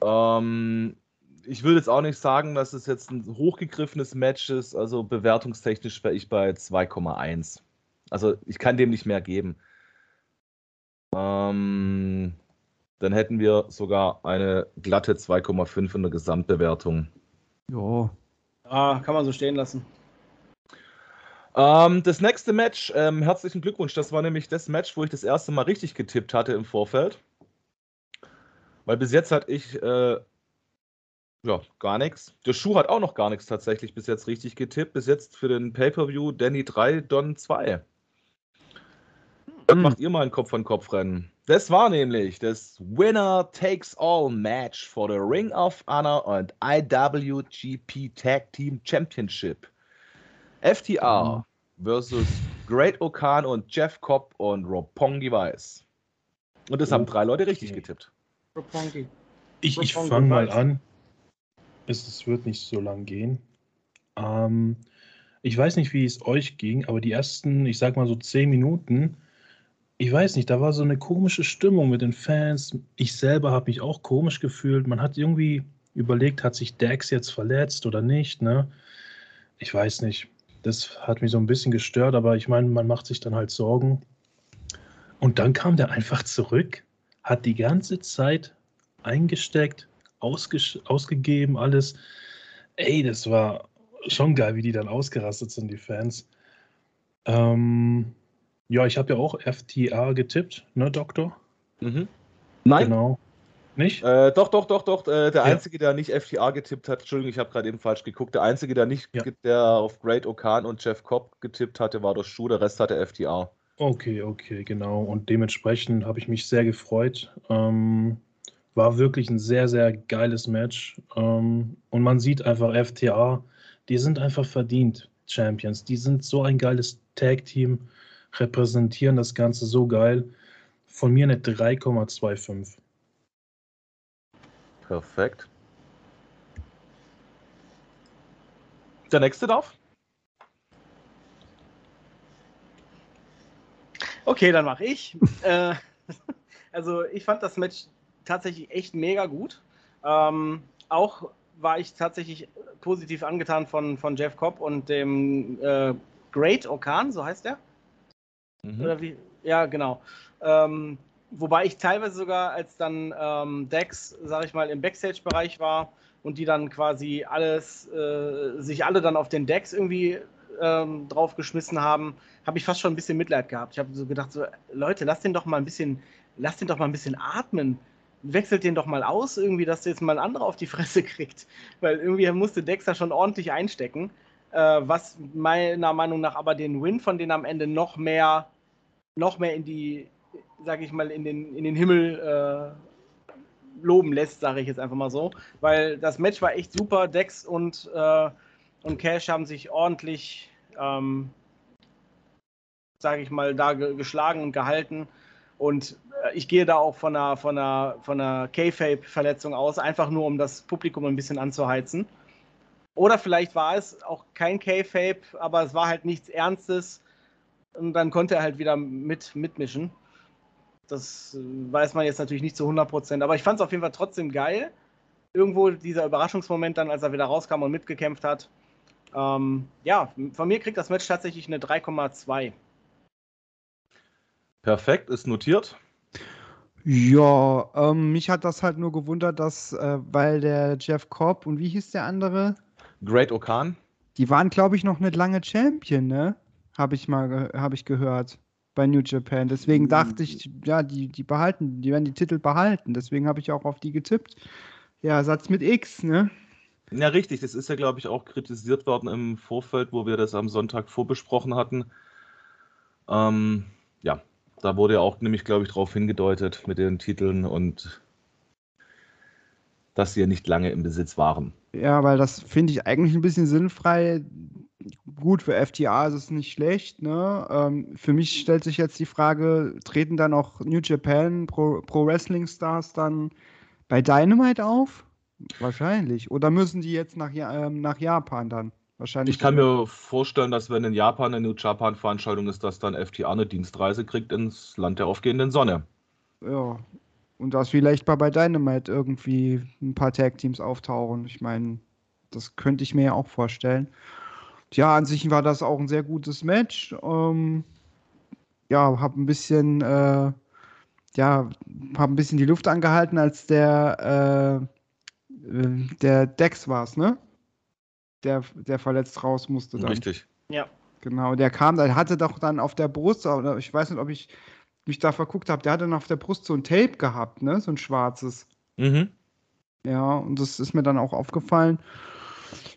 Ähm, ich würde jetzt auch nicht sagen, dass es jetzt ein hochgegriffenes Match ist. Also bewertungstechnisch wäre ich bei 2,1. Also ich kann dem nicht mehr geben. Ähm, dann hätten wir sogar eine glatte 2,5 in der Gesamtbewertung. Ja. Ah, kann man so stehen lassen. Ähm, das nächste Match, ähm, herzlichen Glückwunsch. Das war nämlich das Match, wo ich das erste Mal richtig getippt hatte im Vorfeld. Weil bis jetzt hatte ich äh, ja, gar nichts. Der Schuh hat auch noch gar nichts tatsächlich bis jetzt richtig getippt. Bis jetzt für den Pay-Per-View Danny 3, Don 2. Dann macht ihr mal ein Kopf-an-Kopf-Rennen. Das war nämlich das Winner Takes All Match for the Ring of Honor und IWGP Tag Team Championship. FTR mhm. versus Great Okan und Jeff Cobb und Roppongi Weiß. Und das haben drei Leute richtig getippt. Roppongi. Ich, ich fange mal an es, es wird nicht so lang gehen. Ähm, ich weiß nicht, wie es euch ging, aber die ersten, ich sag mal so zehn Minuten, ich weiß nicht, da war so eine komische Stimmung mit den Fans. Ich selber habe mich auch komisch gefühlt. Man hat irgendwie überlegt, hat sich Dax jetzt verletzt oder nicht, ne? Ich weiß nicht. Das hat mich so ein bisschen gestört, aber ich meine, man macht sich dann halt Sorgen. Und dann kam der einfach zurück, hat die ganze Zeit eingesteckt, ausgegeben, alles. Ey, das war schon geil, wie die dann ausgerastet sind, die Fans. Ähm, ja, ich habe ja auch FTA getippt, ne, Doktor? Mhm. Nein. Genau. Nicht? Äh, doch, doch, doch, doch. Äh, der ja. Einzige, der nicht FTA getippt hat, Entschuldigung, ich habe gerade eben falsch geguckt. Der Einzige, der nicht, ja. der auf Great Okan und Jeff Cobb getippt hatte, war der Schuh. Der Rest hatte FTA. Okay, okay, genau. Und dementsprechend habe ich mich sehr gefreut. Ähm, war wirklich ein sehr, sehr geiles Match. Ähm, und man sieht einfach FTA, die sind einfach verdient Champions. Die sind so ein geiles Tag-Team, repräsentieren das Ganze so geil. Von mir eine 3,25. Perfekt. Der nächste darf. Okay, dann mache ich. <laughs> äh, <laughs> also ich fand das Match tatsächlich echt mega gut. Ähm, auch war ich tatsächlich positiv angetan von, von Jeff Cobb und dem äh, Great Okan, so heißt er. Mhm. Oder wie? Ja, genau. Ähm, wobei ich teilweise sogar, als dann ähm, Dex, sag ich mal, im Backstage-Bereich war und die dann quasi alles, äh, sich alle dann auf den Decks irgendwie ähm, draufgeschmissen haben, habe ich fast schon ein bisschen Mitleid gehabt. Ich habe so gedacht, so, Leute, lasst den doch mal ein bisschen, lasst den doch mal ein bisschen atmen wechselt den doch mal aus, irgendwie, dass jetzt mal ein anderer auf die Fresse <laughs> kriegt. Weil irgendwie musste Dexter schon ordentlich einstecken. Äh, was meiner Meinung nach aber den Win von denen am Ende noch mehr, noch mehr in die, sag ich mal, in den, in den Himmel äh, loben lässt, sage ich jetzt einfach mal so. Weil das Match war echt super. Dex und, äh, und Cash haben sich ordentlich, ähm, sage ich mal, da ge geschlagen und gehalten. Und ich gehe da auch von einer, von einer, von einer K-Fape-Verletzung aus, einfach nur um das Publikum ein bisschen anzuheizen. Oder vielleicht war es auch kein K-Fape, aber es war halt nichts Ernstes und dann konnte er halt wieder mit, mitmischen. Das äh, weiß man jetzt natürlich nicht zu 100 Prozent, aber ich fand es auf jeden Fall trotzdem geil. Irgendwo dieser Überraschungsmoment dann, als er wieder rauskam und mitgekämpft hat. Ähm, ja, von mir kriegt das Match tatsächlich eine 3,2. Perfekt, ist notiert. Ja, ähm, mich hat das halt nur gewundert, dass, äh, weil der Jeff Cobb und wie hieß der andere? Great Okan. Die waren, glaube ich, noch nicht lange Champion, ne? Habe ich mal habe ich gehört bei New Japan. Deswegen mhm. dachte ich, ja, die, die behalten, die werden die Titel behalten. Deswegen habe ich auch auf die getippt. Ja, Satz mit X, ne? Ja, richtig. Das ist ja, glaube ich, auch kritisiert worden im Vorfeld, wo wir das am Sonntag vorbesprochen hatten. Ähm, ja, da wurde ja auch nämlich, glaube ich, darauf hingedeutet mit den Titeln und dass sie ja nicht lange im Besitz waren. Ja, weil das finde ich eigentlich ein bisschen sinnfrei. gut, für FTA ist es nicht schlecht. Ne? Ähm, für mich stellt sich jetzt die Frage, treten dann auch New Japan Pro, Pro Wrestling Stars dann bei Dynamite auf? Wahrscheinlich. Oder müssen die jetzt nach, ähm, nach Japan dann? Wahrscheinlich. Ich kann mir vorstellen, dass wenn in Japan eine New Japan Veranstaltung ist, dass dann FTA eine Dienstreise kriegt ins Land der aufgehenden Sonne. Ja. Und dass vielleicht bei, bei Dynamite irgendwie ein paar Tag Teams auftauchen. Ich meine, das könnte ich mir ja auch vorstellen. Tja, an sich war das auch ein sehr gutes Match. Ähm, ja, habe ein bisschen, äh, ja, habe ein bisschen die Luft angehalten, als der, äh, äh der Dex war es, ne? Der, der verletzt raus musste. Dann. Richtig. Ja. Genau, der kam, der hatte doch dann auf der Brust, oder ich weiß nicht, ob ich mich da verguckt habe, der hatte dann auf der Brust so ein Tape gehabt, ne? So ein schwarzes. Mhm. Ja, und das ist mir dann auch aufgefallen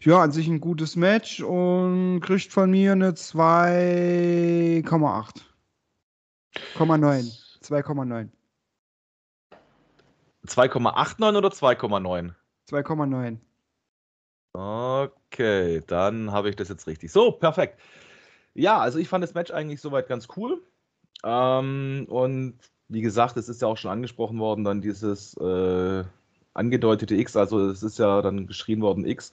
ja, an sich ein gutes Match und kriegt von mir eine 2,8. 2,9. 2,9. 2,89 oder 2,9? 2,9. Okay, dann habe ich das jetzt richtig. So, perfekt. Ja, also ich fand das Match eigentlich soweit ganz cool. Ähm, und wie gesagt, es ist ja auch schon angesprochen worden, dann dieses äh, angedeutete X, also es ist ja dann geschrien worden X.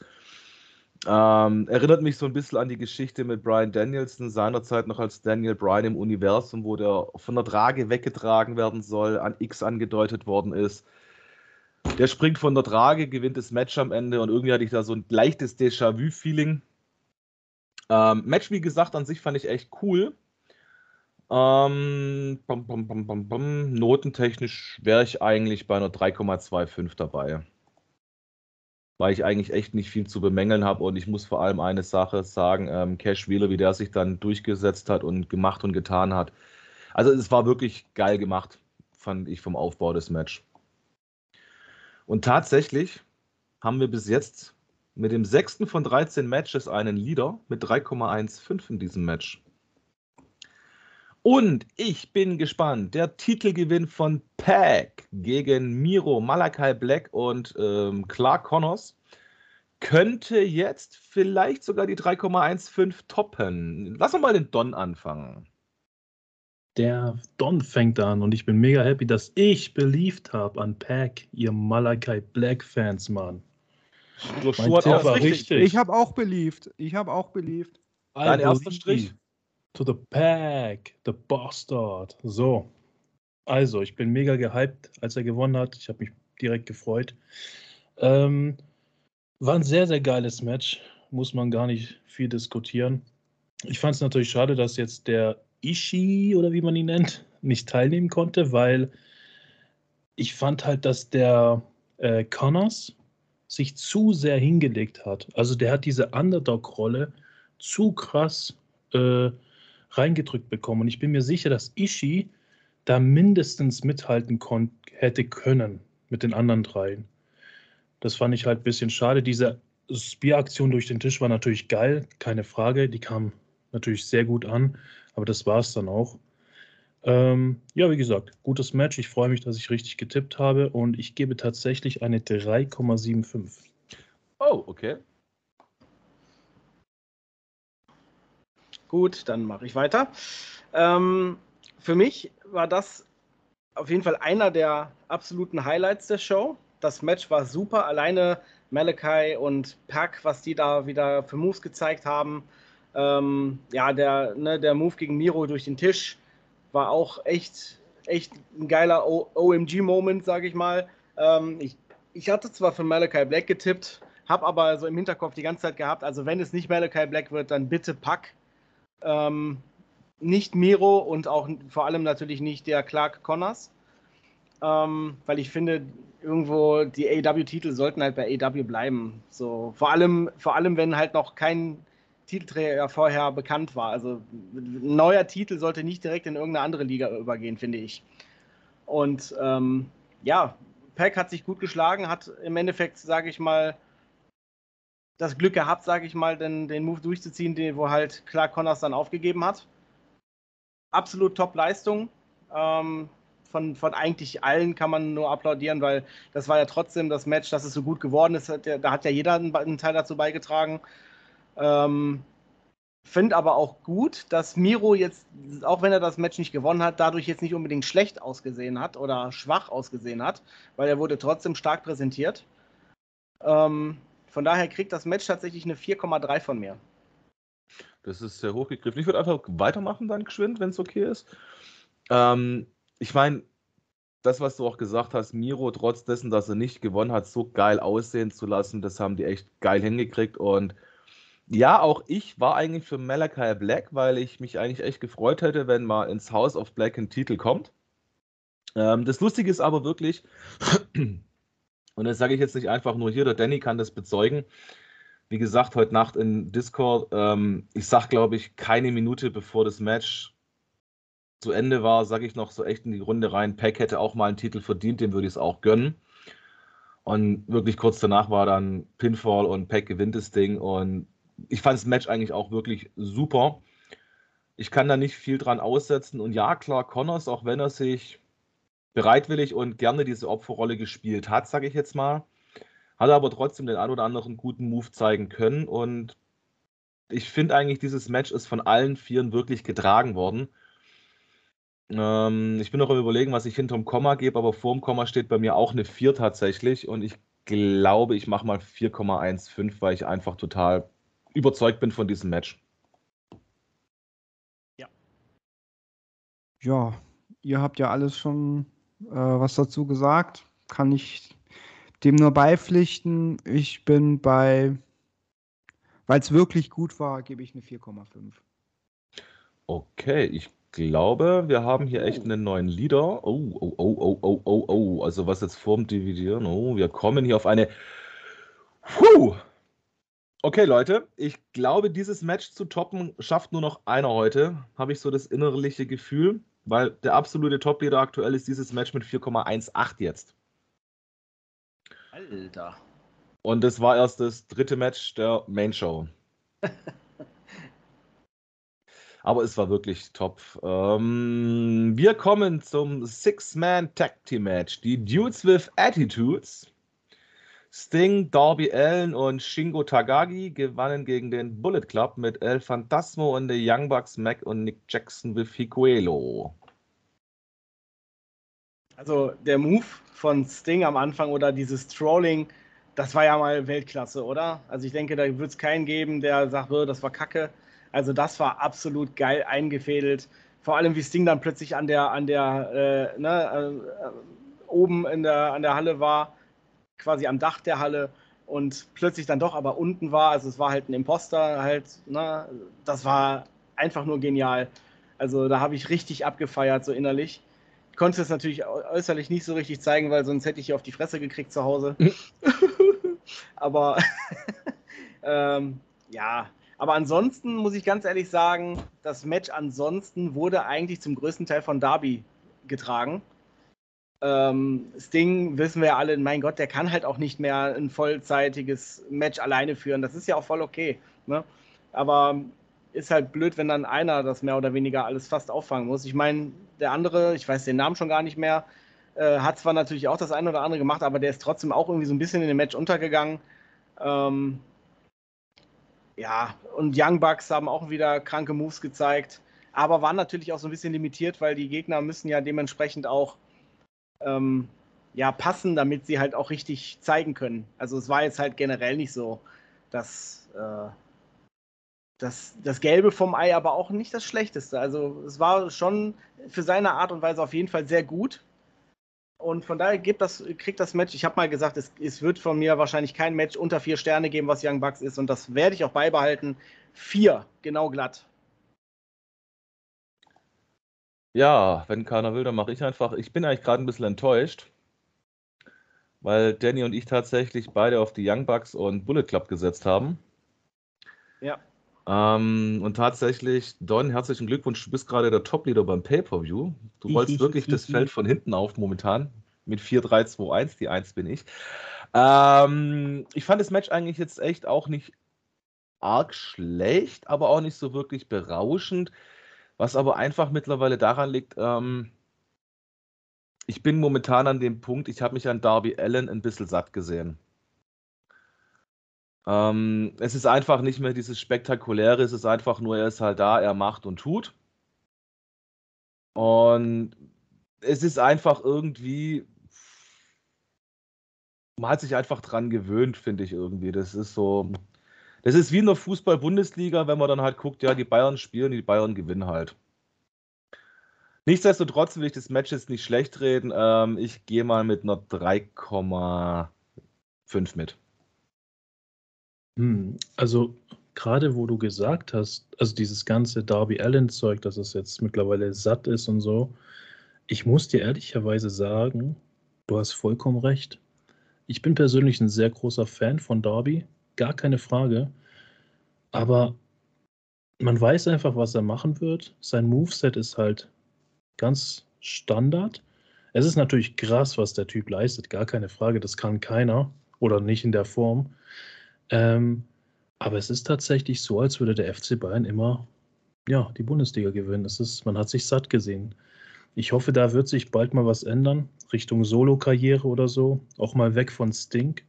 Ähm, erinnert mich so ein bisschen an die Geschichte mit Brian Danielson, seinerzeit noch als Daniel Bryan im Universum, wo der von der Trage weggetragen werden soll, an X angedeutet worden ist. Der springt von der Trage, gewinnt das Match am Ende und irgendwie hatte ich da so ein leichtes Déjà-vu-Feeling. Ähm, Match, wie gesagt, an sich fand ich echt cool. Ähm, bam, bam, bam, Notentechnisch wäre ich eigentlich bei einer 3,25 dabei weil ich eigentlich echt nicht viel zu bemängeln habe und ich muss vor allem eine Sache sagen, ähm, Cash Wheeler, wie der sich dann durchgesetzt hat und gemacht und getan hat. Also es war wirklich geil gemacht, fand ich vom Aufbau des Match. Und tatsächlich haben wir bis jetzt mit dem sechsten von 13 Matches einen Leader mit 3,15 in diesem Match. Und ich bin gespannt. Der Titelgewinn von Pack gegen Miro, Malakai Black und ähm, Clark Connors könnte jetzt vielleicht sogar die 3,15 toppen. Lass uns mal den Don anfangen. Der Don fängt an und ich bin mega happy, dass ich beliebt habe an Pack, ihr Malakai Black Fans, Mann. Du war richtig. Ich habe auch beliebt. Ich habe auch beliebt. Dein erster Strich? To the Pack, the Bastard. So. Also, ich bin mega gehypt, als er gewonnen hat. Ich habe mich direkt gefreut. Ähm, war ein sehr, sehr geiles Match. Muss man gar nicht viel diskutieren. Ich fand es natürlich schade, dass jetzt der Ishii oder wie man ihn nennt, nicht teilnehmen konnte, weil ich fand halt, dass der äh, Connors sich zu sehr hingelegt hat. Also der hat diese Underdog-Rolle zu krass äh, reingedrückt bekommen. Und ich bin mir sicher, dass Ishii da mindestens mithalten hätte können mit den anderen dreien. Das fand ich halt ein bisschen schade. Diese Spear-Aktion durch den Tisch war natürlich geil, keine Frage. Die kam natürlich sehr gut an, aber das war es dann auch. Ähm, ja, wie gesagt, gutes Match. Ich freue mich, dass ich richtig getippt habe und ich gebe tatsächlich eine 3,75. Oh, okay. Gut, dann mache ich weiter. Ähm, für mich war das auf jeden Fall einer der absoluten Highlights der Show. Das Match war super. Alleine Malachi und Pack, was die da wieder für Moves gezeigt haben. Ähm, ja, der, ne, der Move gegen Miro durch den Tisch war auch echt, echt ein geiler OMG-Moment, sage ich mal. Ähm, ich, ich hatte zwar für Malachi Black getippt, habe aber so im Hinterkopf die ganze Zeit gehabt, also wenn es nicht Malachi Black wird, dann bitte Pack. Ähm, nicht Miro und auch vor allem natürlich nicht der Clark Connors. Ähm, weil ich finde, irgendwo die AEW-Titel sollten halt bei AEW bleiben. So, vor allem, vor allem, wenn halt noch kein Titelträger vorher bekannt war. Also ein neuer Titel sollte nicht direkt in irgendeine andere Liga übergehen, finde ich. Und ähm, ja, Pack hat sich gut geschlagen, hat im Endeffekt, sage ich mal, das Glück gehabt, sage ich mal, den, den Move durchzuziehen, den, wo halt Clark Connors dann aufgegeben hat. Absolut Top-Leistung. Ähm, von, von eigentlich allen kann man nur applaudieren, weil das war ja trotzdem das Match, dass es so gut geworden ist. Da hat ja jeder einen, Teil dazu beigetragen. Ähm, finde aber auch gut, dass Miro jetzt, auch wenn er das Match nicht gewonnen hat, dadurch jetzt nicht unbedingt schlecht ausgesehen hat oder schwach ausgesehen hat, weil er wurde trotzdem stark präsentiert. Ähm, von daher kriegt das Match tatsächlich eine 4,3 von mir. Das ist sehr hochgegriffen. Ich würde einfach weitermachen dann geschwind, wenn es okay ist. Ähm, ich meine, das, was du auch gesagt hast, Miro, trotz dessen, dass er nicht gewonnen hat, so geil aussehen zu lassen, das haben die echt geil hingekriegt. Und ja, auch ich war eigentlich für Malachi Black, weil ich mich eigentlich echt gefreut hätte, wenn mal ins House of Black ein Titel kommt. Ähm, das Lustige ist aber wirklich, <clears throat> und das sage ich jetzt nicht einfach nur hier, der Danny kann das bezeugen. Wie gesagt, heute Nacht in Discord, ähm, ich sag, glaube ich, keine Minute bevor das Match zu Ende war, sage ich noch so echt in die Runde rein, Pack hätte auch mal einen Titel verdient, dem würde ich es auch gönnen. Und wirklich kurz danach war dann Pinfall und Pack gewinnt das Ding. Und ich fand das Match eigentlich auch wirklich super. Ich kann da nicht viel dran aussetzen. Und ja, klar, Connors, auch wenn er sich bereitwillig und gerne diese Opferrolle gespielt hat, sage ich jetzt mal, hat er aber trotzdem den ein oder anderen guten Move zeigen können. Und ich finde eigentlich, dieses Match ist von allen Vieren wirklich getragen worden. Ähm, ich bin noch am überlegen, was ich hinterm Komma gebe, aber vorm Komma steht bei mir auch eine 4 tatsächlich und ich glaube, ich mache mal 4,15, weil ich einfach total überzeugt bin von diesem Match. Ja. Ja, ihr habt ja alles schon äh, was dazu gesagt. Kann ich dem nur beipflichten. Ich bin bei, weil es wirklich gut war, gebe ich eine 4,5. Okay, ich glaube, wir haben hier echt einen neuen Leader. Oh, oh, oh, oh, oh, oh, oh. Also was jetzt vorm Dividieren? Oh, wir kommen hier auf eine. Puh. Okay, Leute, ich glaube, dieses Match zu toppen schafft nur noch einer heute. Habe ich so das innerliche Gefühl, weil der absolute Top-Leader aktuell ist dieses Match mit 4,18 jetzt. Alter. Und das war erst das dritte Match der Main Show. <laughs> Aber es war wirklich top. Ähm, wir kommen zum Six-Man-Tag-Team-Match. Die Dudes with Attitudes. Sting, Darby Allen und Shingo Tagagi gewannen gegen den Bullet Club mit El Fantasmo und the Young Bucks, Mac und Nick Jackson with Higuelo. Also der Move von Sting am Anfang oder dieses Trolling, das war ja mal Weltklasse, oder? Also ich denke, da wird es keinen geben, der sagt, oh, das war Kacke. Also das war absolut geil eingefädelt. Vor allem wie Sting dann plötzlich an der, an der, äh, ne, äh, oben in der, an der Halle war, quasi am Dach der Halle und plötzlich dann doch aber unten war. Also es war halt ein Imposter halt, ne? Das war einfach nur genial. Also da habe ich richtig abgefeiert, so innerlich. Ich konnte es natürlich äußerlich nicht so richtig zeigen, weil sonst hätte ich hier auf die Fresse gekriegt zu Hause. <laughs> aber <laughs> ähm, ja, aber ansonsten muss ich ganz ehrlich sagen, das Match ansonsten wurde eigentlich zum größten Teil von Darby getragen. Ähm, Sting wissen wir alle, mein Gott, der kann halt auch nicht mehr ein vollzeitiges Match alleine führen. Das ist ja auch voll okay. Ne? Aber ist halt blöd, wenn dann einer das mehr oder weniger alles fast auffangen muss. Ich meine, der andere, ich weiß den Namen schon gar nicht mehr, äh, hat zwar natürlich auch das eine oder andere gemacht, aber der ist trotzdem auch irgendwie so ein bisschen in dem Match untergegangen. Ähm, ja, und Young Bucks haben auch wieder kranke Moves gezeigt, aber waren natürlich auch so ein bisschen limitiert, weil die Gegner müssen ja dementsprechend auch ähm, ja, passen, damit sie halt auch richtig zeigen können. Also es war jetzt halt generell nicht so, dass äh, das, das Gelbe vom Ei aber auch nicht das Schlechteste. Also es war schon für seine Art und Weise auf jeden Fall sehr gut. Und von daher gibt das, kriegt das Match, ich habe mal gesagt, es, es, wird von mir wahrscheinlich kein Match unter vier Sterne geben, was Young Bucks ist. Und das werde ich auch beibehalten. Vier, genau glatt. Ja, wenn keiner will, dann mache ich einfach. Ich bin eigentlich gerade ein bisschen enttäuscht, weil Danny und ich tatsächlich beide auf die Young Bucks und Bullet Club gesetzt haben. Ja. Ähm, und tatsächlich, Don, herzlichen Glückwunsch, du bist gerade der Top-Leader beim Pay-Per-View. Du rollst wirklich das Feld von hinten auf momentan mit 4-3-2-1, die 1 bin ich. Ähm, ich fand das Match eigentlich jetzt echt auch nicht arg schlecht, aber auch nicht so wirklich berauschend, was aber einfach mittlerweile daran liegt, ähm, ich bin momentan an dem Punkt, ich habe mich an Darby Allen ein bisschen satt gesehen. Ähm, es ist einfach nicht mehr dieses Spektakuläre, es ist einfach nur, er ist halt da, er macht und tut. Und es ist einfach irgendwie, man hat sich einfach dran gewöhnt, finde ich irgendwie. Das ist so, das ist wie in der Fußball-Bundesliga, wenn man dann halt guckt, ja, die Bayern spielen, die Bayern gewinnen halt. Nichtsdestotrotz will ich das Match jetzt nicht schlecht reden. Ähm, ich gehe mal mit einer 3,5 mit. Hm, also gerade wo du gesagt hast, also dieses ganze Darby Allen-Zeug, dass es jetzt mittlerweile satt ist und so, ich muss dir ehrlicherweise sagen, du hast vollkommen recht. Ich bin persönlich ein sehr großer Fan von Darby, gar keine Frage. Aber man weiß einfach, was er machen wird. Sein Moveset ist halt ganz Standard. Es ist natürlich krass, was der Typ leistet, gar keine Frage. Das kann keiner oder nicht in der Form. Ähm, aber es ist tatsächlich so, als würde der FC Bayern immer ja, die Bundesliga gewinnen. Es ist, man hat sich satt gesehen. Ich hoffe, da wird sich bald mal was ändern, Richtung Solo-Karriere oder so. Auch mal weg von Stink,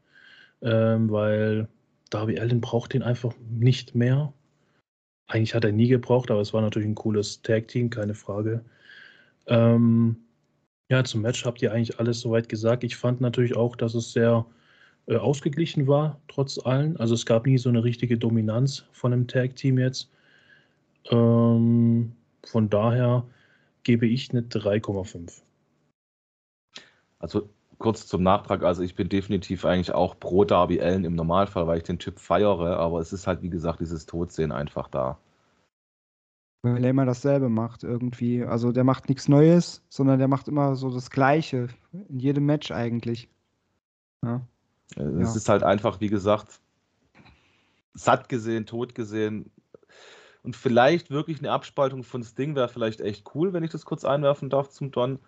ähm, weil Darby Allen braucht ihn einfach nicht mehr. Eigentlich hat er nie gebraucht, aber es war natürlich ein cooles Tag-Team, keine Frage. Ähm, ja, zum Match habt ihr eigentlich alles soweit gesagt. Ich fand natürlich auch, dass es sehr äh, ausgeglichen war, trotz allem. Also es gab nie so eine richtige Dominanz von einem Tag-Team jetzt. Ähm, von daher gebe ich eine 3,5. Also kurz zum Nachtrag, also ich bin definitiv eigentlich auch pro Darby Allen im Normalfall, weil ich den Typ feiere, aber es ist halt, wie gesagt, dieses Todsehen einfach da. Weil er immer dasselbe macht irgendwie. Also der macht nichts Neues, sondern der macht immer so das Gleiche. In jedem Match eigentlich. Ja. Es ja. ist halt einfach, wie gesagt, satt gesehen, tot gesehen. Und vielleicht wirklich eine Abspaltung von Sting wäre vielleicht echt cool, wenn ich das kurz einwerfen darf zum Don.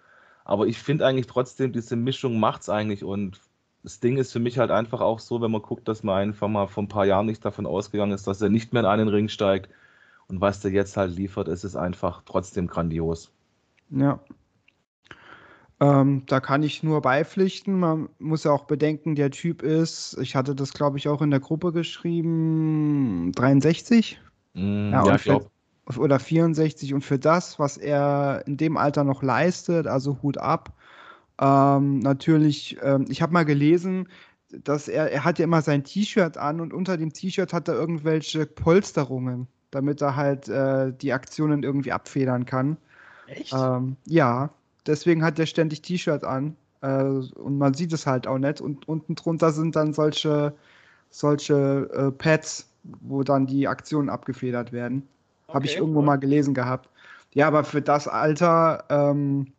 Aber ich finde eigentlich trotzdem, diese Mischung macht es eigentlich. Und Sting ist für mich halt einfach auch so, wenn man guckt, dass man einfach mal vor ein paar Jahren nicht davon ausgegangen ist, dass er nicht mehr in einen Ring steigt. Und was der jetzt halt liefert, ist es einfach trotzdem grandios. Ja. Ähm, da kann ich nur beipflichten. Man muss ja auch bedenken, der Typ ist, ich hatte das glaube ich auch in der Gruppe geschrieben, 63. Mm, ja, ja ich glaube. Oder 64 und für das, was er in dem Alter noch leistet, also Hut ab. Ähm, natürlich, ähm, ich habe mal gelesen, dass er, er hat ja immer sein T-Shirt an und unter dem T-Shirt hat er irgendwelche Polsterungen, damit er halt äh, die Aktionen irgendwie abfedern kann. Echt? Ähm, ja, deswegen hat er ständig T-Shirt an. Äh, und man sieht es halt auch nicht. Und unten drunter sind dann solche, solche äh, Pads, wo dann die Aktionen abgefedert werden. Okay, Habe ich irgendwo cool. mal gelesen gehabt. Ja, aber für das Alter, ähm,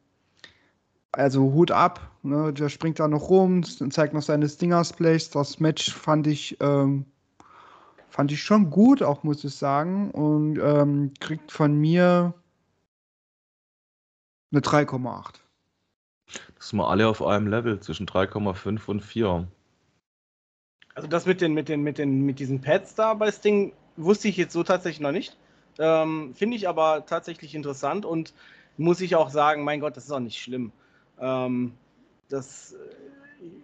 also Hut ab, ne? der springt da noch rum, zeigt noch seine Stingers-Plays. Das Match fand ich, ähm, fand ich schon gut, auch muss ich sagen. Und ähm, kriegt von mir eine 3,8. Das sind wir alle auf einem Level zwischen 3,5 und 4. Also das mit den, mit den, mit den, mit diesen Pads da bei Sting wusste ich jetzt so tatsächlich noch nicht. Ähm, Finde ich aber tatsächlich interessant und muss ich auch sagen, mein Gott, das ist auch nicht schlimm. Ähm, das,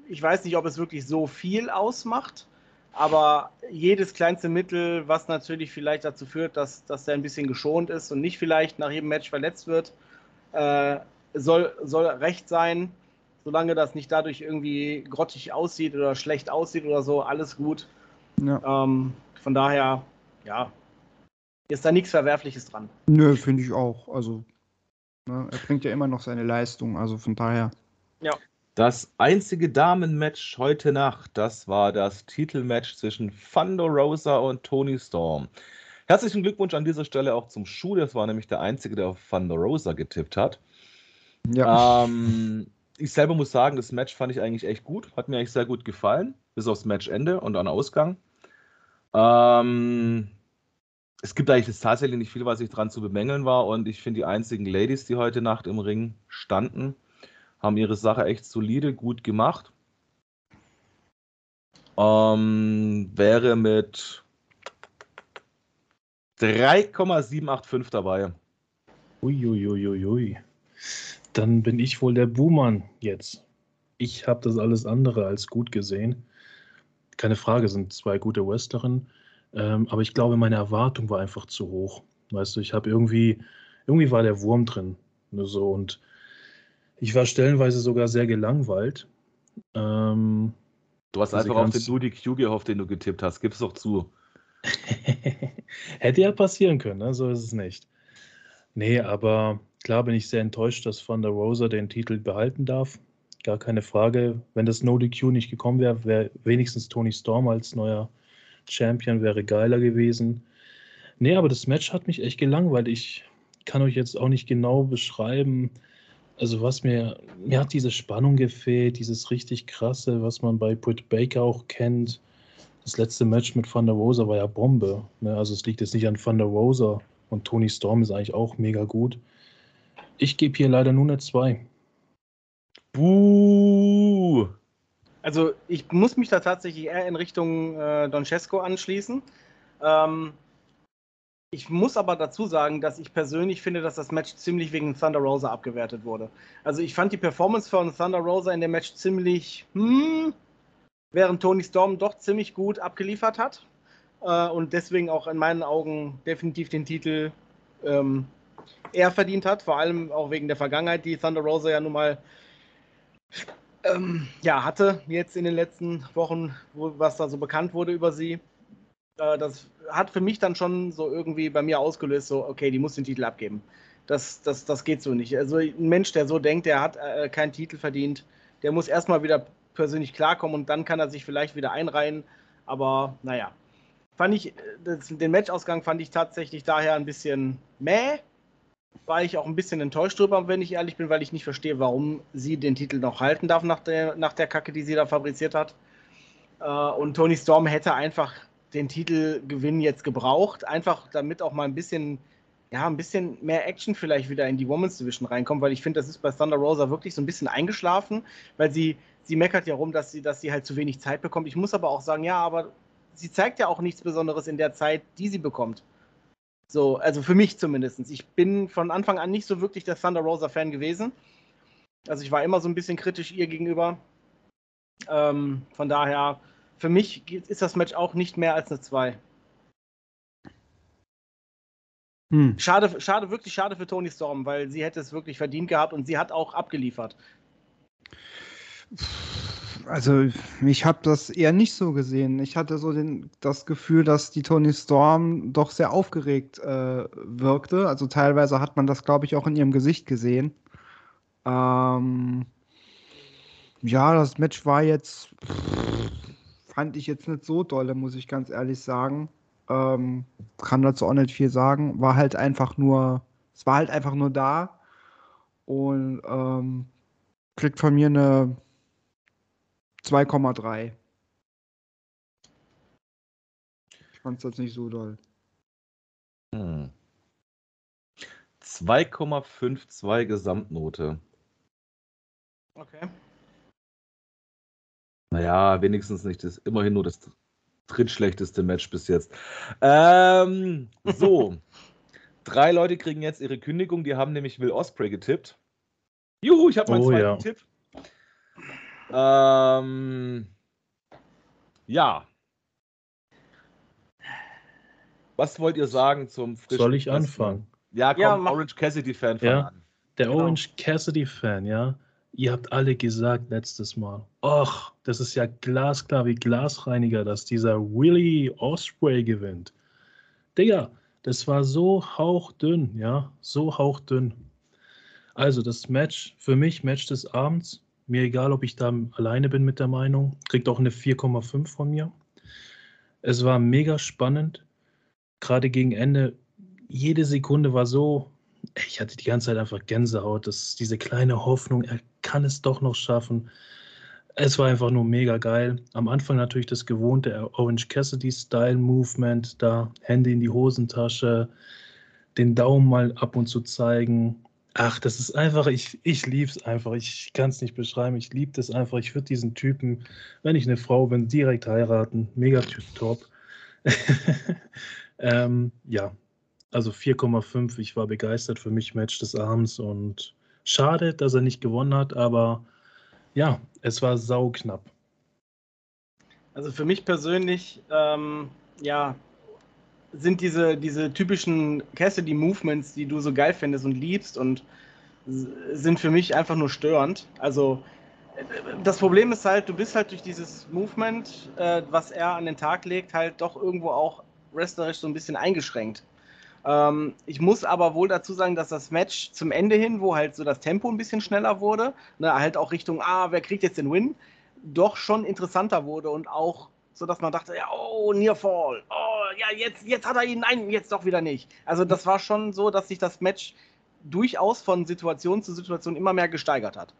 ich weiß nicht, ob es wirklich so viel ausmacht, aber jedes kleinste Mittel, was natürlich vielleicht dazu führt, dass, dass er ein bisschen geschont ist und nicht vielleicht nach jedem Match verletzt wird, äh, soll, soll recht sein, solange das nicht dadurch irgendwie grottig aussieht oder schlecht aussieht oder so, alles gut. Ja. Ähm, von daher, ja, ist da nichts Verwerfliches dran. Nö, finde ich auch. Also, ne, er bringt ja immer noch seine Leistung, also von daher. Ja. Das einzige Damenmatch heute Nacht, das war das Titelmatch zwischen Thunder Rosa und Tony Storm. Herzlichen Glückwunsch an dieser Stelle auch zum Schuh. Das war nämlich der Einzige, der auf Thunder Rosa getippt hat. Ja. Ähm, ich selber muss sagen, das Match fand ich eigentlich echt gut. Hat mir eigentlich sehr gut gefallen. Bis aufs Matchende und an Ausgang. Ähm, es gibt eigentlich tatsächlich nicht viel, was ich dran zu bemängeln war. Und ich finde, die einzigen Ladies, die heute Nacht im Ring standen, haben ihre Sache echt solide, gut gemacht. Ähm, wäre mit 3,785 dabei. Uiuiuiui. Dann bin ich wohl der Buhmann jetzt. Ich habe das alles andere als gut gesehen. keine Frage, sind zwei gute Wrestlerinnen. Ähm, aber ich glaube, meine Erwartung war einfach zu hoch. Weißt du, ich habe irgendwie, irgendwie war der Wurm drin. Ne, so und ich war stellenweise sogar sehr gelangweilt. Ähm, du hast einfach auf den Nudi Q gehofft, den du getippt hast. Gib's doch zu. <laughs> Hätte ja passieren können, ne? so ist es nicht. Nee, aber klar bin ich sehr enttäuscht, dass Van der Rosa den Titel behalten darf. Gar keine Frage. Wenn das No DQ nicht gekommen wäre, wäre wenigstens Tony Storm als neuer Champion wäre geiler gewesen. Nee, aber das Match hat mich echt gelangweilt. Ich kann euch jetzt auch nicht genau beschreiben, also was mir, mir hat diese Spannung gefehlt, dieses richtig krasse, was man bei Britt Baker auch kennt. Das letzte Match mit Thunder Rosa war ja Bombe. Ne? Also es liegt jetzt nicht an Thunder Rosa und Tony Storm ist eigentlich auch mega gut. Ich gebe hier leider nur eine 2. Buh! Also ich muss mich da tatsächlich eher in Richtung äh, Don Cesco anschließen. Ähm, ich muss aber dazu sagen, dass ich persönlich finde, dass das Match ziemlich wegen Thunder Rosa abgewertet wurde. Also ich fand die Performance von Thunder Rosa in dem Match ziemlich, hm, während Tony Storm doch ziemlich gut abgeliefert hat äh, und deswegen auch in meinen Augen definitiv den Titel ähm, eher verdient hat, vor allem auch wegen der Vergangenheit, die Thunder Rosa ja nun mal ähm, ja, hatte jetzt in den letzten Wochen, wo, was da so bekannt wurde über sie. Äh, das hat für mich dann schon so irgendwie bei mir ausgelöst, so, okay, die muss den Titel abgeben. Das, das, das geht so nicht. Also ein Mensch, der so denkt, der hat äh, keinen Titel verdient, der muss erstmal wieder persönlich klarkommen und dann kann er sich vielleicht wieder einreihen. Aber naja, fand ich, das, den Matchausgang fand ich tatsächlich daher ein bisschen mäh war ich auch ein bisschen enttäuscht drüber, wenn ich ehrlich bin, weil ich nicht verstehe, warum sie den Titel noch halten darf nach der, nach der Kacke, die sie da fabriziert hat. Äh, und Tony Storm hätte einfach den Titelgewinn jetzt gebraucht, einfach damit auch mal ein bisschen, ja, ein bisschen mehr Action vielleicht wieder in die Women's Division reinkommt, weil ich finde, das ist bei Thunder Rosa wirklich so ein bisschen eingeschlafen, weil sie, sie meckert ja rum, dass sie, dass sie halt zu wenig Zeit bekommt. Ich muss aber auch sagen, ja, aber sie zeigt ja auch nichts Besonderes in der Zeit, die sie bekommt. So, also für mich zumindest. Ich bin von Anfang an nicht so wirklich der Thunder Rosa-Fan gewesen. Also ich war immer so ein bisschen kritisch ihr gegenüber. Ähm, von daher, für mich ist das Match auch nicht mehr als eine 2. Hm. Schade, schade, wirklich schade für Tony Storm, weil sie hätte es wirklich verdient gehabt und sie hat auch abgeliefert also ich habe das eher nicht so gesehen. Ich hatte so den, das Gefühl, dass die Tony Storm doch sehr aufgeregt äh, wirkte. Also teilweise hat man das, glaube ich, auch in ihrem Gesicht gesehen. Ähm, ja, das Match war jetzt, fand ich jetzt nicht so dolle, muss ich ganz ehrlich sagen. Ähm, kann dazu auch nicht viel sagen. War halt einfach nur, es war halt einfach nur da und ähm, kriegt von mir eine 2,3. Ich fand es jetzt nicht so doll. Hm. 2,52 Gesamtnote. Okay. Naja, wenigstens nicht das, immerhin nur das drittschlechteste Match bis jetzt. Ähm, so. <laughs> Drei Leute kriegen jetzt ihre Kündigung, die haben nämlich Will Osprey getippt. Juhu, ich habe meinen oh, zweiten ja. Tipp. Ähm, ja. Was wollt ihr sagen zum frischen Soll ich anfangen? Ja, komm, ja, Orange Cassidy-Fan ja, an. Der genau. Orange Cassidy-Fan, ja. Ihr habt alle gesagt letztes Mal, ach, das ist ja glasklar wie Glasreiniger, dass dieser Willie Osprey gewinnt. Digga, das war so hauchdünn, ja, so hauchdünn. Also das Match, für mich Match des Abends, mir egal, ob ich da alleine bin mit der Meinung. Kriegt auch eine 4,5 von mir. Es war mega spannend. Gerade gegen Ende, jede Sekunde war so, ich hatte die ganze Zeit einfach Gänsehaut. Das, diese kleine Hoffnung, er kann es doch noch schaffen. Es war einfach nur mega geil. Am Anfang natürlich das gewohnte Orange Cassidy Style Movement, da Hände in die Hosentasche, den Daumen mal ab und zu zeigen, Ach, das ist einfach, ich, ich liebe es einfach. Ich kann es nicht beschreiben. Ich liebe das einfach. Ich würde diesen Typen, wenn ich eine Frau bin, direkt heiraten. Mega top. <laughs> ähm, ja, also 4,5. Ich war begeistert für mich Match des Abends und schade, dass er nicht gewonnen hat, aber ja, es war sauknapp. Also für mich persönlich, ähm, ja, sind diese, diese typischen Cassidy-Movements, die du so geil findest und liebst und sind für mich einfach nur störend. Also das Problem ist halt, du bist halt durch dieses Movement, äh, was er an den Tag legt, halt doch irgendwo auch wrestlerisch so ein bisschen eingeschränkt. Ähm, ich muss aber wohl dazu sagen, dass das Match zum Ende hin, wo halt so das Tempo ein bisschen schneller wurde, ne, halt auch Richtung, ah, wer kriegt jetzt den Win, doch schon interessanter wurde und auch so, dass man dachte, ja, oh, Near Fall, oh, ja, jetzt, jetzt hat er ihn, nein, jetzt doch wieder nicht. Also das war schon so, dass sich das Match durchaus von Situation zu Situation immer mehr gesteigert hat.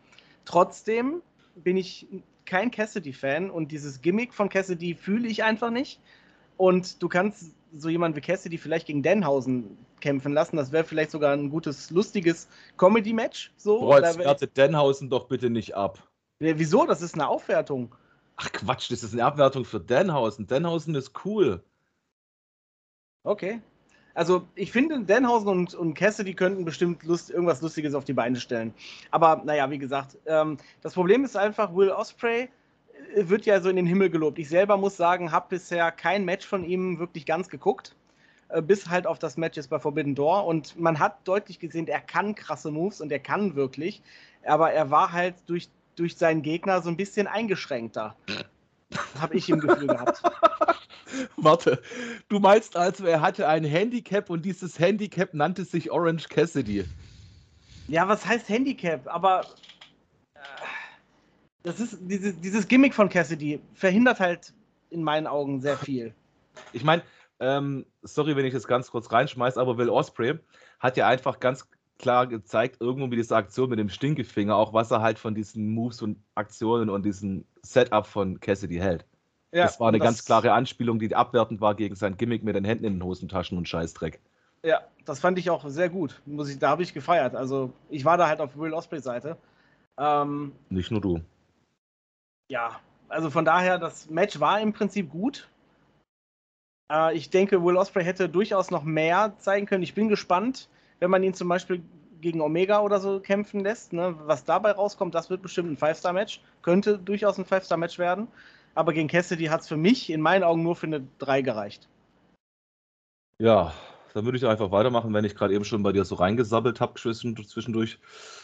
Trotzdem bin ich kein Cassidy-Fan und dieses Gimmick von Cassidy fühle ich einfach nicht. Und du kannst so jemanden wie Cassidy vielleicht gegen Denhausen kämpfen lassen. Das wäre vielleicht sogar ein gutes, lustiges Comedy-Match. So. Boah, jetzt wertet Denhausen doch bitte nicht ab. Ja, wieso? Das ist eine Aufwertung. Ach Quatsch, das ist eine Abwertung für Denhausen. Denhausen ist cool. Okay. Also ich finde, Denhausen und, und Cassidy könnten bestimmt Lust, irgendwas Lustiges auf die Beine stellen. Aber naja, wie gesagt, ähm, das Problem ist einfach, Will Osprey äh, wird ja so in den Himmel gelobt. Ich selber muss sagen, habe bisher kein Match von ihm wirklich ganz geguckt. Äh, bis halt auf das Match jetzt bei Forbidden Door. Und man hat deutlich gesehen, er kann krasse Moves und er kann wirklich. Aber er war halt durch, durch seinen Gegner so ein bisschen eingeschränkter. Habe ich im Gefühl gehabt. <laughs> Warte, du meinst also, er hatte ein Handicap und dieses Handicap nannte sich Orange Cassidy. Ja, was heißt Handicap? Aber äh, das ist dieses, dieses Gimmick von Cassidy verhindert halt in meinen Augen sehr viel. Ich meine, ähm, sorry, wenn ich das ganz kurz reinschmeiße, aber Will Osprey hat ja einfach ganz klar gezeigt, irgendwo mit dieser Aktion mit dem Stinkefinger, auch was er halt von diesen Moves und Aktionen und diesem Setup von Cassidy hält. Ja, das war eine das, ganz klare Anspielung, die abwertend war gegen sein Gimmick mit den Händen in den Hosentaschen und Scheißdreck. Ja, das fand ich auch sehr gut. Muss ich, da habe ich gefeiert. Also ich war da halt auf Will Osprey Seite. Ähm, Nicht nur du. Ja, also von daher, das Match war im Prinzip gut. Äh, ich denke, Will Osprey hätte durchaus noch mehr zeigen können. Ich bin gespannt, wenn man ihn zum Beispiel gegen Omega oder so kämpfen lässt. Ne? Was dabei rauskommt, das wird bestimmt ein Five-Star-Match. Könnte durchaus ein Five-Star-Match werden aber gegen Cassidy hat es für mich in meinen Augen nur für eine 3 gereicht. Ja, dann würde ich einfach weitermachen, wenn ich gerade eben schon bei dir so reingesabbelt habe zwischendurch.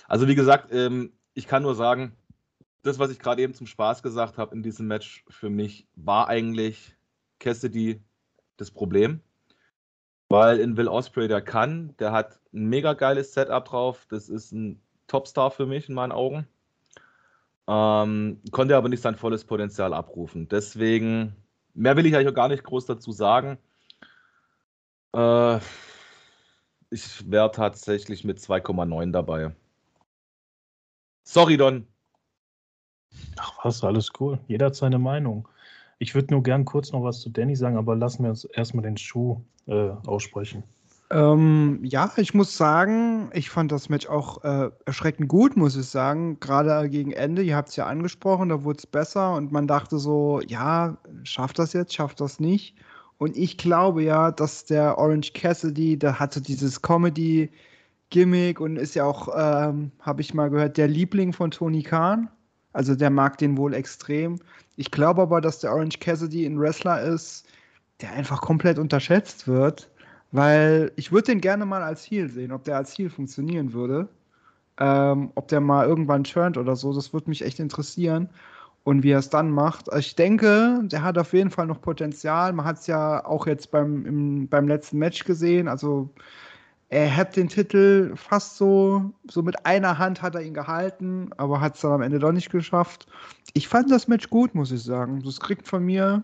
Also wie gesagt, ähm, ich kann nur sagen, das, was ich gerade eben zum Spaß gesagt habe in diesem Match, für mich war eigentlich Cassidy das Problem. Weil in Will Osprey, der kann, der hat ein mega geiles Setup drauf. Das ist ein Topstar für mich in meinen Augen. Ähm, konnte aber nicht sein volles Potenzial abrufen. Deswegen, mehr will ich eigentlich auch gar nicht groß dazu sagen. Äh, ich wäre tatsächlich mit 2,9 dabei. Sorry, Don. Ach was, alles cool. Jeder hat seine Meinung. Ich würde nur gern kurz noch was zu Danny sagen, aber lassen wir uns erstmal den Schuh äh, aussprechen. Ähm, ja, ich muss sagen, ich fand das Match auch äh, erschreckend gut, muss ich sagen. Gerade gegen Ende, ihr habt es ja angesprochen, da wurde es besser und man dachte so, ja, schafft das jetzt, schafft das nicht. Und ich glaube ja, dass der Orange Cassidy, der hatte dieses Comedy-Gimmick und ist ja auch, ähm, habe ich mal gehört, der Liebling von Tony Khan. Also der mag den wohl extrem. Ich glaube aber, dass der Orange Cassidy ein Wrestler ist, der einfach komplett unterschätzt wird weil ich würde den gerne mal als Heal sehen, ob der als Heal funktionieren würde. Ähm, ob der mal irgendwann turnt oder so, das würde mich echt interessieren. Und wie er es dann macht. Ich denke, der hat auf jeden Fall noch Potenzial. Man hat es ja auch jetzt beim, im, beim letzten Match gesehen. Also er hat den Titel fast so, so mit einer Hand hat er ihn gehalten, aber hat es dann am Ende doch nicht geschafft. Ich fand das Match gut, muss ich sagen. Das kriegt von mir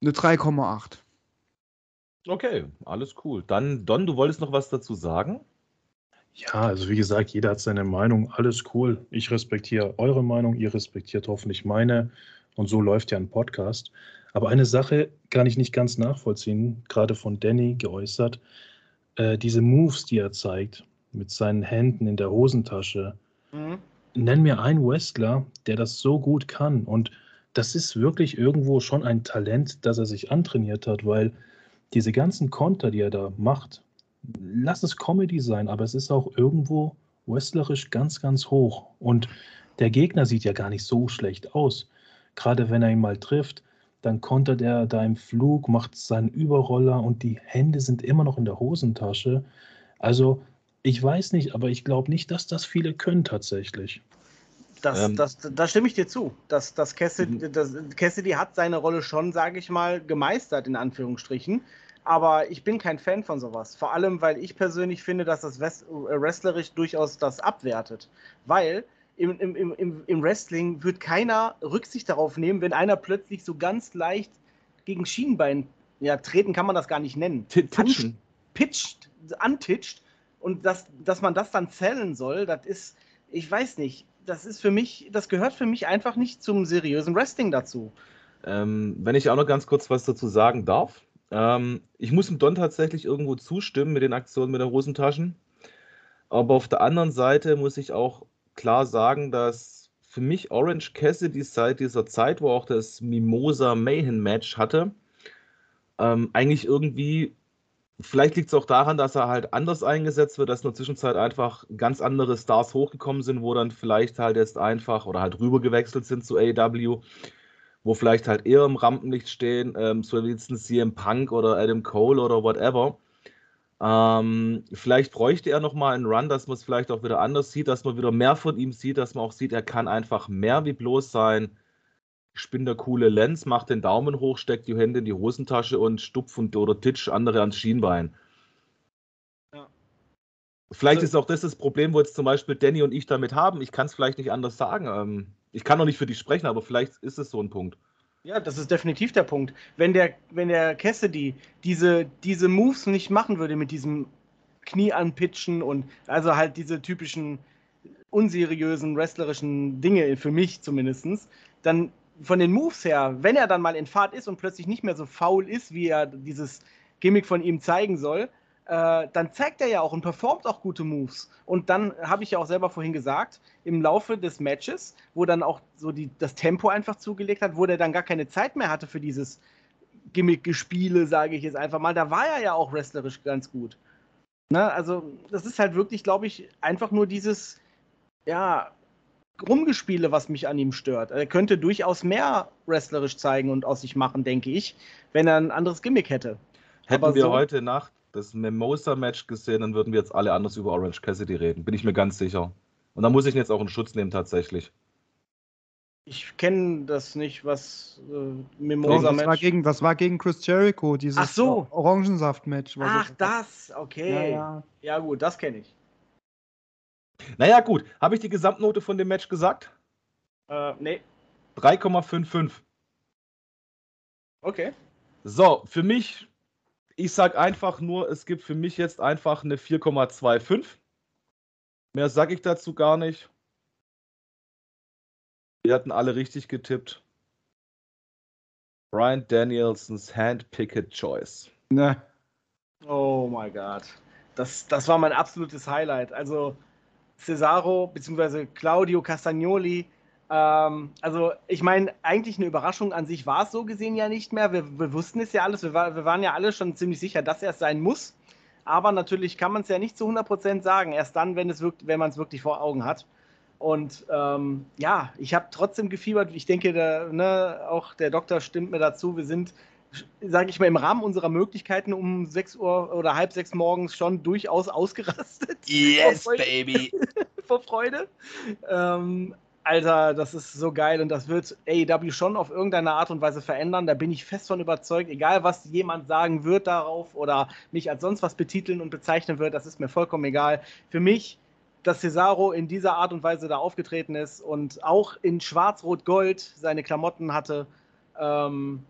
eine 3,8. Okay, alles cool. Dann, Don, du wolltest noch was dazu sagen? Ja, also wie gesagt, jeder hat seine Meinung, alles cool. Ich respektiere eure Meinung, ihr respektiert hoffentlich meine und so läuft ja ein Podcast. Aber eine Sache kann ich nicht ganz nachvollziehen, gerade von Danny geäußert. Äh, diese Moves, die er zeigt, mit seinen Händen in der Hosentasche. Mhm. Nenn mir einen Wrestler, der das so gut kann. Und das ist wirklich irgendwo schon ein Talent, das er sich antrainiert hat, weil diese ganzen Konter, die er da macht, lass es Comedy sein, aber es ist auch irgendwo wrestlerisch ganz, ganz hoch. Und der Gegner sieht ja gar nicht so schlecht aus. gerade wenn er ihn mal trifft, dann kontert er da im Flug, macht seinen Überroller und die Hände sind immer noch in der Hosentasche. Also ich weiß nicht, aber ich glaube nicht, dass das viele können tatsächlich. Das, ähm, das, da stimme ich dir zu. Das, das Cassidy, mhm. das, Cassidy hat seine Rolle schon, sage ich mal, gemeistert, in Anführungsstrichen. Aber ich bin kein Fan von sowas. Vor allem, weil ich persönlich finde, dass das äh, wrestlerisch durchaus das abwertet. Weil im, im, im, im Wrestling wird keiner Rücksicht darauf nehmen, wenn einer plötzlich so ganz leicht gegen Schienenbein, ja, treten kann man das gar nicht nennen. Titschen. Pitcht, antitscht. Und das, dass man das dann zählen soll, das ist, ich weiß nicht, das ist für mich, das gehört für mich einfach nicht zum seriösen Wrestling dazu. Ähm, wenn ich auch noch ganz kurz was dazu sagen darf. Ähm, ich muss dem Don tatsächlich irgendwo zustimmen mit den Aktionen mit den Hosentaschen. Aber auf der anderen Seite muss ich auch klar sagen, dass für mich Orange Cassidy seit dieser Zeit, wo auch das Mimosa Mayhem Match hatte, ähm, eigentlich irgendwie, vielleicht liegt es auch daran, dass er halt anders eingesetzt wird, dass in der Zwischenzeit einfach ganz andere Stars hochgekommen sind, wo dann vielleicht halt jetzt einfach oder halt rübergewechselt sind zu AEW wo vielleicht halt eher im Rampenlicht stehen, ähm, so wie jetzt ein CM Punk oder Adam Cole oder whatever. Ähm, vielleicht bräuchte er nochmal einen Run, dass man es vielleicht auch wieder anders sieht, dass man wieder mehr von ihm sieht, dass man auch sieht, er kann einfach mehr wie bloß sein. Ich bin der coole Lenz, macht den Daumen hoch, steckt die Hände in die Hosentasche und stupf und oder titsch andere ans Schienbein. Ja. Vielleicht also, ist auch das das Problem, wo jetzt zum Beispiel Danny und ich damit haben. Ich kann es vielleicht nicht anders sagen. Ähm, ich kann noch nicht für dich sprechen, aber vielleicht ist es so ein Punkt. Ja, das ist definitiv der Punkt. Wenn der, wenn der Cassidy diese, diese Moves nicht machen würde mit diesem Knie anpitchen und also halt diese typischen unseriösen wrestlerischen Dinge, für mich zumindest, dann von den Moves her, wenn er dann mal in Fahrt ist und plötzlich nicht mehr so faul ist, wie er dieses Gimmick von ihm zeigen soll, äh, dann zeigt er ja auch und performt auch gute Moves. Und dann habe ich ja auch selber vorhin gesagt, im Laufe des Matches, wo dann auch so die, das Tempo einfach zugelegt hat, wo der dann gar keine Zeit mehr hatte für dieses Gimmick-Gespiele, sage ich jetzt einfach mal, da war er ja auch wrestlerisch ganz gut. Ne? Also, das ist halt wirklich, glaube ich, einfach nur dieses, ja, Rumgespiele, was mich an ihm stört. Er könnte durchaus mehr wrestlerisch zeigen und aus sich machen, denke ich, wenn er ein anderes Gimmick hätte. Hätten Aber wir so, heute Nacht das Mimosa-Match gesehen, dann würden wir jetzt alle anders über Orange Cassidy reden. Bin ich mir ganz sicher. Und da muss ich ihn jetzt auch in Schutz nehmen, tatsächlich. Ich kenne das nicht, was äh, Mimosa Match. Das war, gegen, das war gegen Chris Jericho, dieses Ach so. Orangensaft-Match. Ach, das, okay. Ja, ja. ja gut, das kenne ich. Naja, gut. Habe ich die Gesamtnote von dem Match gesagt? Äh, nee. 3,55. Okay. So, für mich ich sage einfach nur, es gibt für mich jetzt einfach eine 4,25. Mehr sage ich dazu gar nicht. Wir hatten alle richtig getippt. Brian Danielsons Handpicked Choice. Ne. Oh mein Gott. Das, das war mein absolutes Highlight. Also Cesaro bzw. Claudio Castagnoli ähm, also, ich meine, eigentlich eine Überraschung an sich war es so gesehen ja nicht mehr. Wir, wir wussten es ja alles. Wir, war, wir, waren ja alle schon ziemlich sicher, dass er es sein muss. Aber natürlich kann man es ja nicht zu 100% sagen. Erst dann, wenn, es wirkt, wenn man es wirklich vor Augen hat. Und ähm, ja, ich habe trotzdem gefiebert. Ich denke, der, ne, auch der Doktor stimmt mir dazu. Wir sind, sage ich mal, im Rahmen unserer Möglichkeiten um 6 Uhr oder halb sechs morgens schon durchaus ausgerastet. Yes, baby! <laughs> vor Freude. Ähm, Alter, das ist so geil und das wird AEW schon auf irgendeine Art und Weise verändern. Da bin ich fest von überzeugt. Egal, was jemand sagen wird darauf oder mich als sonst was betiteln und bezeichnen wird, das ist mir vollkommen egal. Für mich, dass Cesaro in dieser Art und Weise da aufgetreten ist und auch in Schwarz-Rot-Gold seine Klamotten hatte, ähm,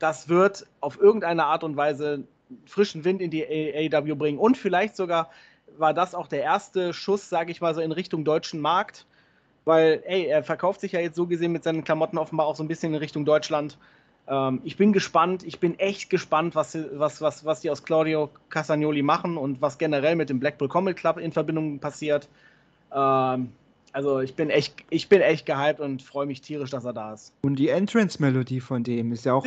das wird auf irgendeine Art und Weise frischen Wind in die AEW bringen. Und vielleicht sogar war das auch der erste Schuss, sage ich mal so, in Richtung deutschen Markt weil, ey, er verkauft sich ja jetzt so gesehen mit seinen Klamotten offenbar auch so ein bisschen in Richtung Deutschland. Ähm, ich bin gespannt, ich bin echt gespannt, was, was, was, was die aus Claudio Castagnoli machen und was generell mit dem Blackpool Comic Club in Verbindung passiert. Ähm, also ich bin echt, ich bin echt gehypt und freue mich tierisch, dass er da ist. Und die Entrance-Melodie von dem ist ja auch.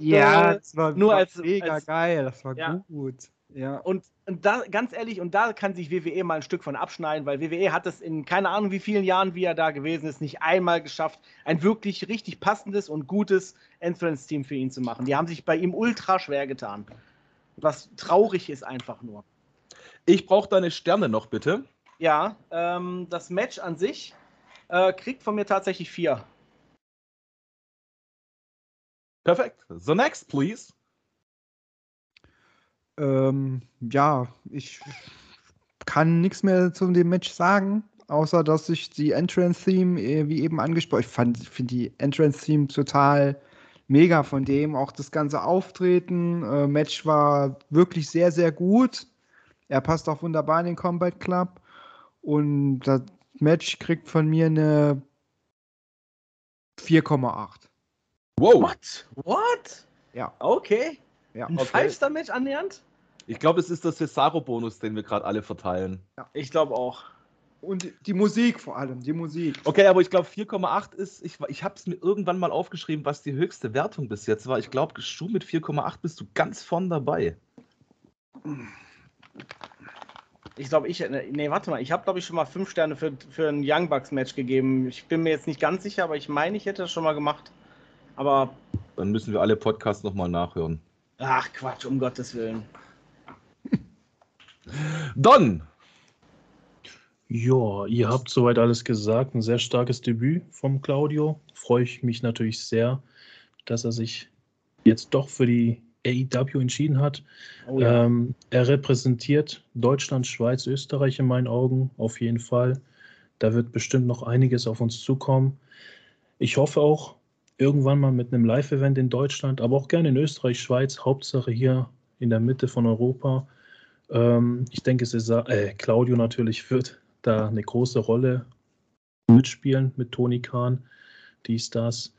ja, das war, Nur als, mega als, geil, das war ja. gut. Ja. Und, und da, ganz ehrlich, und da kann sich WWE mal ein Stück von abschneiden, weil WWE hat es in keine Ahnung wie vielen Jahren, wie er da gewesen ist, nicht einmal geschafft, ein wirklich richtig passendes und gutes Entrance-Team für ihn zu machen. Die haben sich bei ihm ultra schwer getan. Was traurig ist einfach nur. Ich brauche deine Sterne noch, bitte. Ja, ähm, das Match an sich äh, kriegt von mir tatsächlich vier. Perfekt. The next, please. Ähm, ja, ich kann nichts mehr zu dem Match sagen, außer dass ich die Entrance-Theme, äh, wie eben angesprochen, ich finde die Entrance-Theme total mega von dem. Auch das ganze Auftreten, äh, Match war wirklich sehr, sehr gut. Er passt auch wunderbar in den Combat Club. Und das Match kriegt von mir eine 4,8. Wow. What? What? Ja. Okay. Ja. Ein okay. Five-Star-Match annähernd? Ich glaube, es ist der Cesaro-Bonus, den wir gerade alle verteilen. Ja. Ich glaube auch. Und die Musik vor allem, die Musik. Okay, aber ich glaube 4,8 ist, ich, ich habe es mir irgendwann mal aufgeschrieben, was die höchste Wertung bis jetzt war. Ich glaube, du mit 4,8 bist du ganz vorn dabei. Ich glaube, ich, nee, warte mal, ich habe glaube ich schon mal 5 Sterne für, für ein Young Bucks Match gegeben. Ich bin mir jetzt nicht ganz sicher, aber ich meine, ich hätte das schon mal gemacht. Aber. Dann müssen wir alle Podcasts nochmal nachhören. Ach Quatsch, um Gottes Willen. Don! Ja, ihr habt soweit alles gesagt. Ein sehr starkes Debüt vom Claudio. Freue ich mich natürlich sehr, dass er sich jetzt doch für die AEW entschieden hat. Oh ja. ähm, er repräsentiert Deutschland, Schweiz, Österreich in meinen Augen auf jeden Fall. Da wird bestimmt noch einiges auf uns zukommen. Ich hoffe auch irgendwann mal mit einem Live-Event in Deutschland, aber auch gerne in Österreich, Schweiz, Hauptsache hier in der Mitte von Europa. Ähm, ich denke, Cesar, äh, Claudio natürlich wird da eine große Rolle mitspielen mit Toni Kahn, dies, das.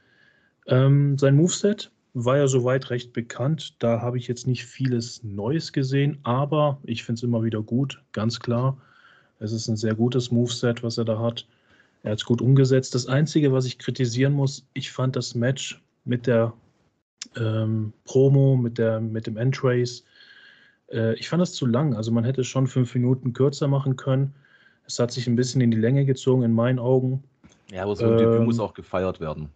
Ähm, sein Moveset war ja soweit recht bekannt. Da habe ich jetzt nicht vieles Neues gesehen, aber ich finde es immer wieder gut, ganz klar. Es ist ein sehr gutes Moveset, was er da hat. Er hat es gut umgesetzt. Das Einzige, was ich kritisieren muss, ich fand das Match mit der ähm, Promo, mit, der, mit dem Entrace, äh, ich fand das zu lang. Also man hätte es schon fünf Minuten kürzer machen können. Es hat sich ein bisschen in die Länge gezogen, in meinen Augen. Ja, aber so ein ähm, Debüt muss auch gefeiert werden.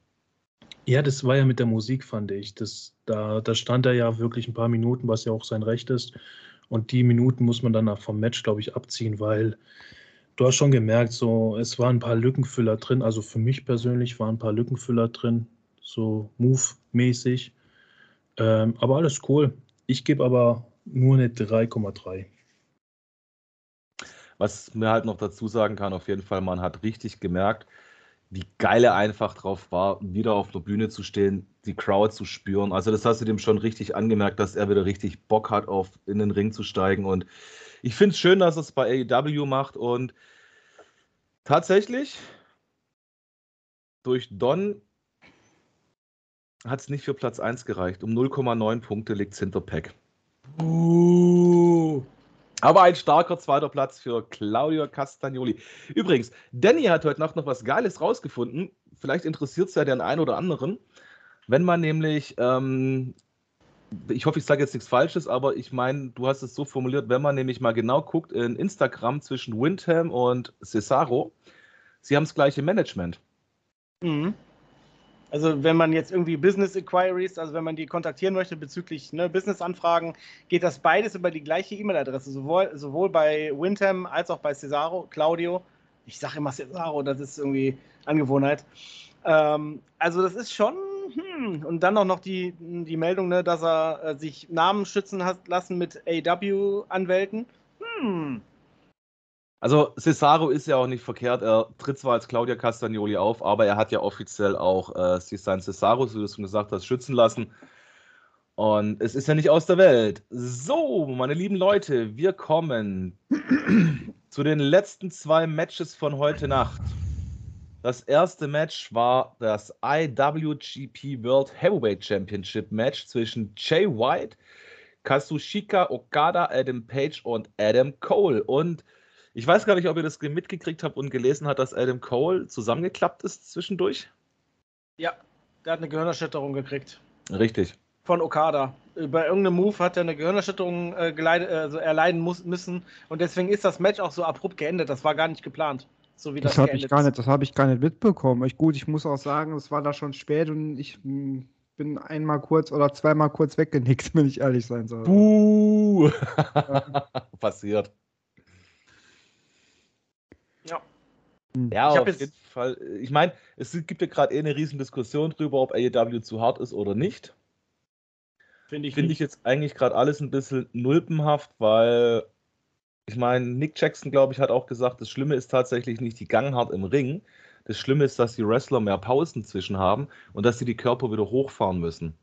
Ja, das war ja mit der Musik, fand ich. Das, da, da stand er ja wirklich ein paar Minuten, was ja auch sein Recht ist. Und die Minuten muss man dann vom Match, glaube ich, abziehen, weil du hast schon gemerkt, so es waren ein paar Lückenfüller drin. Also für mich persönlich waren ein paar Lückenfüller drin, so Move-mäßig. Ähm, aber alles cool. Ich gebe aber nur eine 3,3. Was mir halt noch dazu sagen kann, auf jeden Fall, man hat richtig gemerkt, wie geil er einfach drauf war, wieder auf der Bühne zu stehen, die Crowd zu spüren. Also das hast du dem schon richtig angemerkt, dass er wieder richtig Bock hat, auf in den Ring zu steigen. Und ich finde es schön, dass er es bei AEW macht. Und tatsächlich, durch Don hat es nicht für Platz 1 gereicht. Um 0,9 Punkte liegt es hinter Pack. Uh. Aber ein starker zweiter Platz für Claudio Castagnoli. Übrigens, Danny hat heute Nacht noch was Geiles rausgefunden. Vielleicht interessiert es ja den einen oder anderen. Wenn man nämlich, ähm, ich hoffe, ich sage jetzt nichts Falsches, aber ich meine, du hast es so formuliert, wenn man nämlich mal genau guckt in Instagram zwischen Windham und Cesaro, sie haben das gleiche Management. Mhm. Also wenn man jetzt irgendwie Business Inquiries, also wenn man die kontaktieren möchte bezüglich ne, Business-Anfragen, geht das beides über die gleiche E-Mail-Adresse, sowohl, sowohl bei Windham als auch bei Cesaro, Claudio. Ich sage immer Cesaro, das ist irgendwie Angewohnheit. Ähm, also das ist schon, hm. und dann auch noch die, die Meldung, ne, dass er äh, sich Namen schützen hat lassen mit AW-Anwälten. Hm. Also Cesaro ist ja auch nicht verkehrt. Er tritt zwar als Claudia Castagnoli auf, aber er hat ja offiziell auch äh, sein Cesaro, wie du es schon gesagt hast, schützen lassen. Und es ist ja nicht aus der Welt. So, meine lieben Leute, wir kommen zu den letzten zwei Matches von heute Nacht. Das erste Match war das IWGP World Heavyweight Championship Match zwischen Jay White, Kazushika Okada, Adam Page und Adam Cole. Und ich weiß gar nicht, ob ihr das mitgekriegt habt und gelesen habt, dass Adam Cole zusammengeklappt ist zwischendurch. Ja, der hat eine Gehirnerschütterung gekriegt. Richtig. von Okada. Bei irgendeinem Move hat er eine Gehirnerschütterung äh, geleidet, also erleiden muss, müssen und deswegen ist das Match auch so abrupt geendet. Das war gar nicht geplant. So wie das, das habe ich gar nicht, das habe ich gar nicht mitbekommen. Ich, gut, ich muss auch sagen, es war da schon spät und ich hm, bin einmal kurz oder zweimal kurz weggenickt, <laughs> wenn ich ehrlich sein soll. Buh! <laughs> Passiert. Ja. Hm. Ja, ich auf jeden Fall. Ich meine, es gibt ja gerade eh eine riesen Diskussion drüber, ob AEW zu hart ist oder nicht. Finde ich, Find ich jetzt eigentlich gerade alles ein bisschen nulpenhaft, weil ich meine, Nick Jackson, glaube ich, hat auch gesagt, das Schlimme ist tatsächlich nicht die Gangart im Ring. Das Schlimme ist, dass die Wrestler mehr Pausen zwischen haben und dass sie die Körper wieder hochfahren müssen.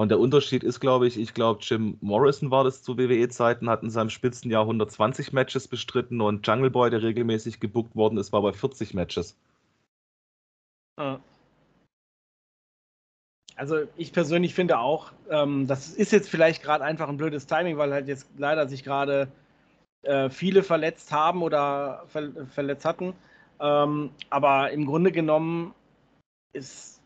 Und der Unterschied ist, glaube ich, ich glaube, Jim Morrison war das zu WWE-Zeiten, hat in seinem Spitzenjahr 120 Matches bestritten und Jungle Boy, der regelmäßig gebuckt worden ist, war bei 40 Matches. Also ich persönlich finde auch, ähm, das ist jetzt vielleicht gerade einfach ein blödes Timing, weil halt jetzt leider sich gerade äh, viele verletzt haben oder ver verletzt hatten. Ähm, aber im Grunde genommen ist, ist,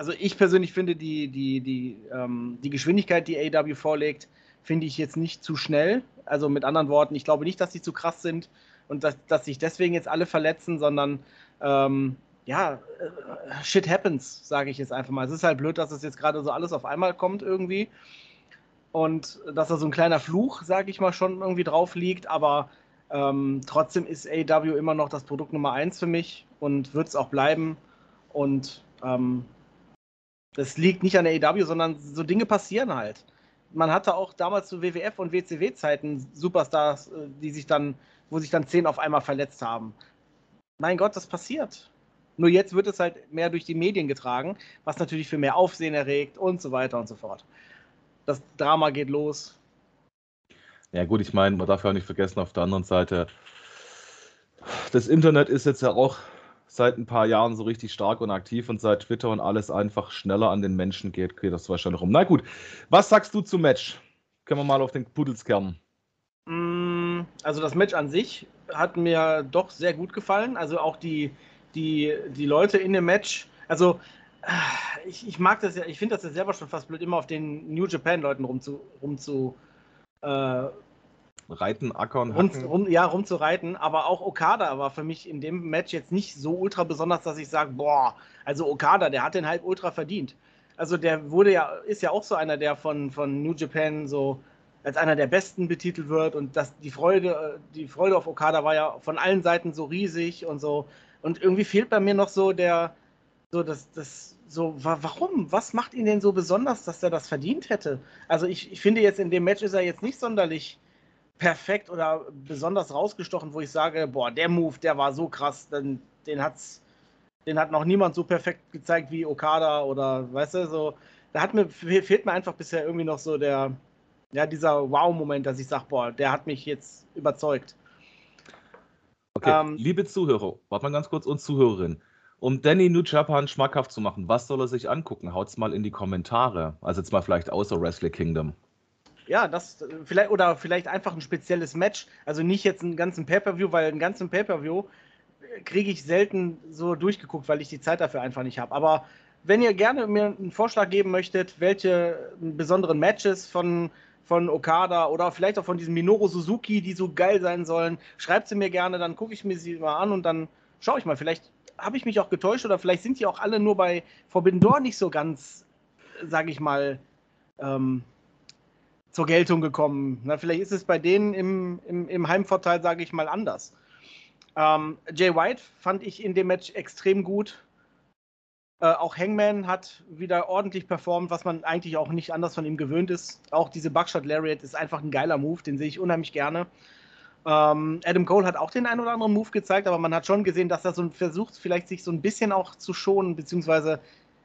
also ich persönlich finde die, die, die, ähm, die Geschwindigkeit, die AW vorlegt, finde ich jetzt nicht zu schnell. Also mit anderen Worten, ich glaube nicht, dass sie zu krass sind und dass, dass sich deswegen jetzt alle verletzen, sondern ähm, ja, äh, shit happens, sage ich jetzt einfach mal. Es ist halt blöd, dass es jetzt gerade so alles auf einmal kommt irgendwie und dass da so ein kleiner Fluch, sage ich mal, schon irgendwie drauf liegt, aber ähm, trotzdem ist AW immer noch das Produkt Nummer eins für mich und wird es auch bleiben. Und ähm, das liegt nicht an der AW, sondern so Dinge passieren halt. Man hatte auch damals zu WWF und WCW-Zeiten Superstars, äh, die sich dann, wo sich dann zehn auf einmal verletzt haben. Mein Gott, das passiert. Nur jetzt wird es halt mehr durch die Medien getragen, was natürlich für mehr Aufsehen erregt und so weiter und so fort das Drama geht los. Ja, gut, ich meine, man darf ja auch nicht vergessen, auf der anderen Seite, das Internet ist jetzt ja auch seit ein paar Jahren so richtig stark und aktiv und seit Twitter und alles einfach schneller an den Menschen geht, geht das wahrscheinlich rum. Na gut, was sagst du zum Match? Können wir mal auf den Pudelskern. Mm, also das Match an sich hat mir doch sehr gut gefallen. Also auch die, die, die Leute in dem Match. Also ich, ich mag das ja, ich finde das ja selber schon fast blöd, immer auf den New Japan-Leuten rumzu, rumzu äh, reiten, ackern, rum, rum, ja, rumzureiten. Aber auch Okada war für mich in dem Match jetzt nicht so ultra besonders, dass ich sage, boah, also Okada, der hat den halb ultra verdient. Also der wurde ja, ist ja auch so einer, der von, von New Japan so als einer der besten betitelt wird und das, die Freude, die Freude auf Okada war ja von allen Seiten so riesig und so. Und irgendwie fehlt bei mir noch so der, so das, das, so, warum? Was macht ihn denn so besonders, dass er das verdient hätte? Also ich, ich finde jetzt in dem Match ist er jetzt nicht sonderlich perfekt oder besonders rausgestochen, wo ich sage, boah, der Move, der war so krass, den, den hat's, den hat noch niemand so perfekt gezeigt wie Okada oder weißt du, so, da hat mir, fehlt mir einfach bisher irgendwie noch so der, ja, dieser Wow-Moment, dass ich sage, boah, der hat mich jetzt überzeugt. Okay, ähm, liebe Zuhörer, warte mal ganz kurz und Zuhörerinnen um Danny New Japan schmackhaft zu machen, was soll er sich angucken? Haut's mal in die Kommentare. Also jetzt mal vielleicht außer Wrestle Kingdom. Ja, das vielleicht oder vielleicht einfach ein spezielles Match. Also nicht jetzt einen ganzen Pay-per-View, weil einen ganzen Pay-per-View kriege ich selten so durchgeguckt, weil ich die Zeit dafür einfach nicht habe. Aber wenn ihr gerne mir einen Vorschlag geben möchtet, welche besonderen Matches von von Okada oder vielleicht auch von diesem Minoru Suzuki, die so geil sein sollen, schreibt sie mir gerne, dann gucke ich mir sie mal an und dann schaue ich mal. Vielleicht habe ich mich auch getäuscht oder vielleicht sind die auch alle nur bei Forbidden Door nicht so ganz, sage ich mal, ähm, zur Geltung gekommen. Na, vielleicht ist es bei denen im, im, im Heimvorteil, sage ich mal, anders. Ähm, Jay White fand ich in dem Match extrem gut. Äh, auch Hangman hat wieder ordentlich performt, was man eigentlich auch nicht anders von ihm gewöhnt ist. Auch diese Buckshot Lariat ist einfach ein geiler Move, den sehe ich unheimlich gerne. Ähm, Adam Cole hat auch den einen oder anderen Move gezeigt, aber man hat schon gesehen, dass er so versucht, vielleicht sich so ein bisschen auch zu schonen, beziehungsweise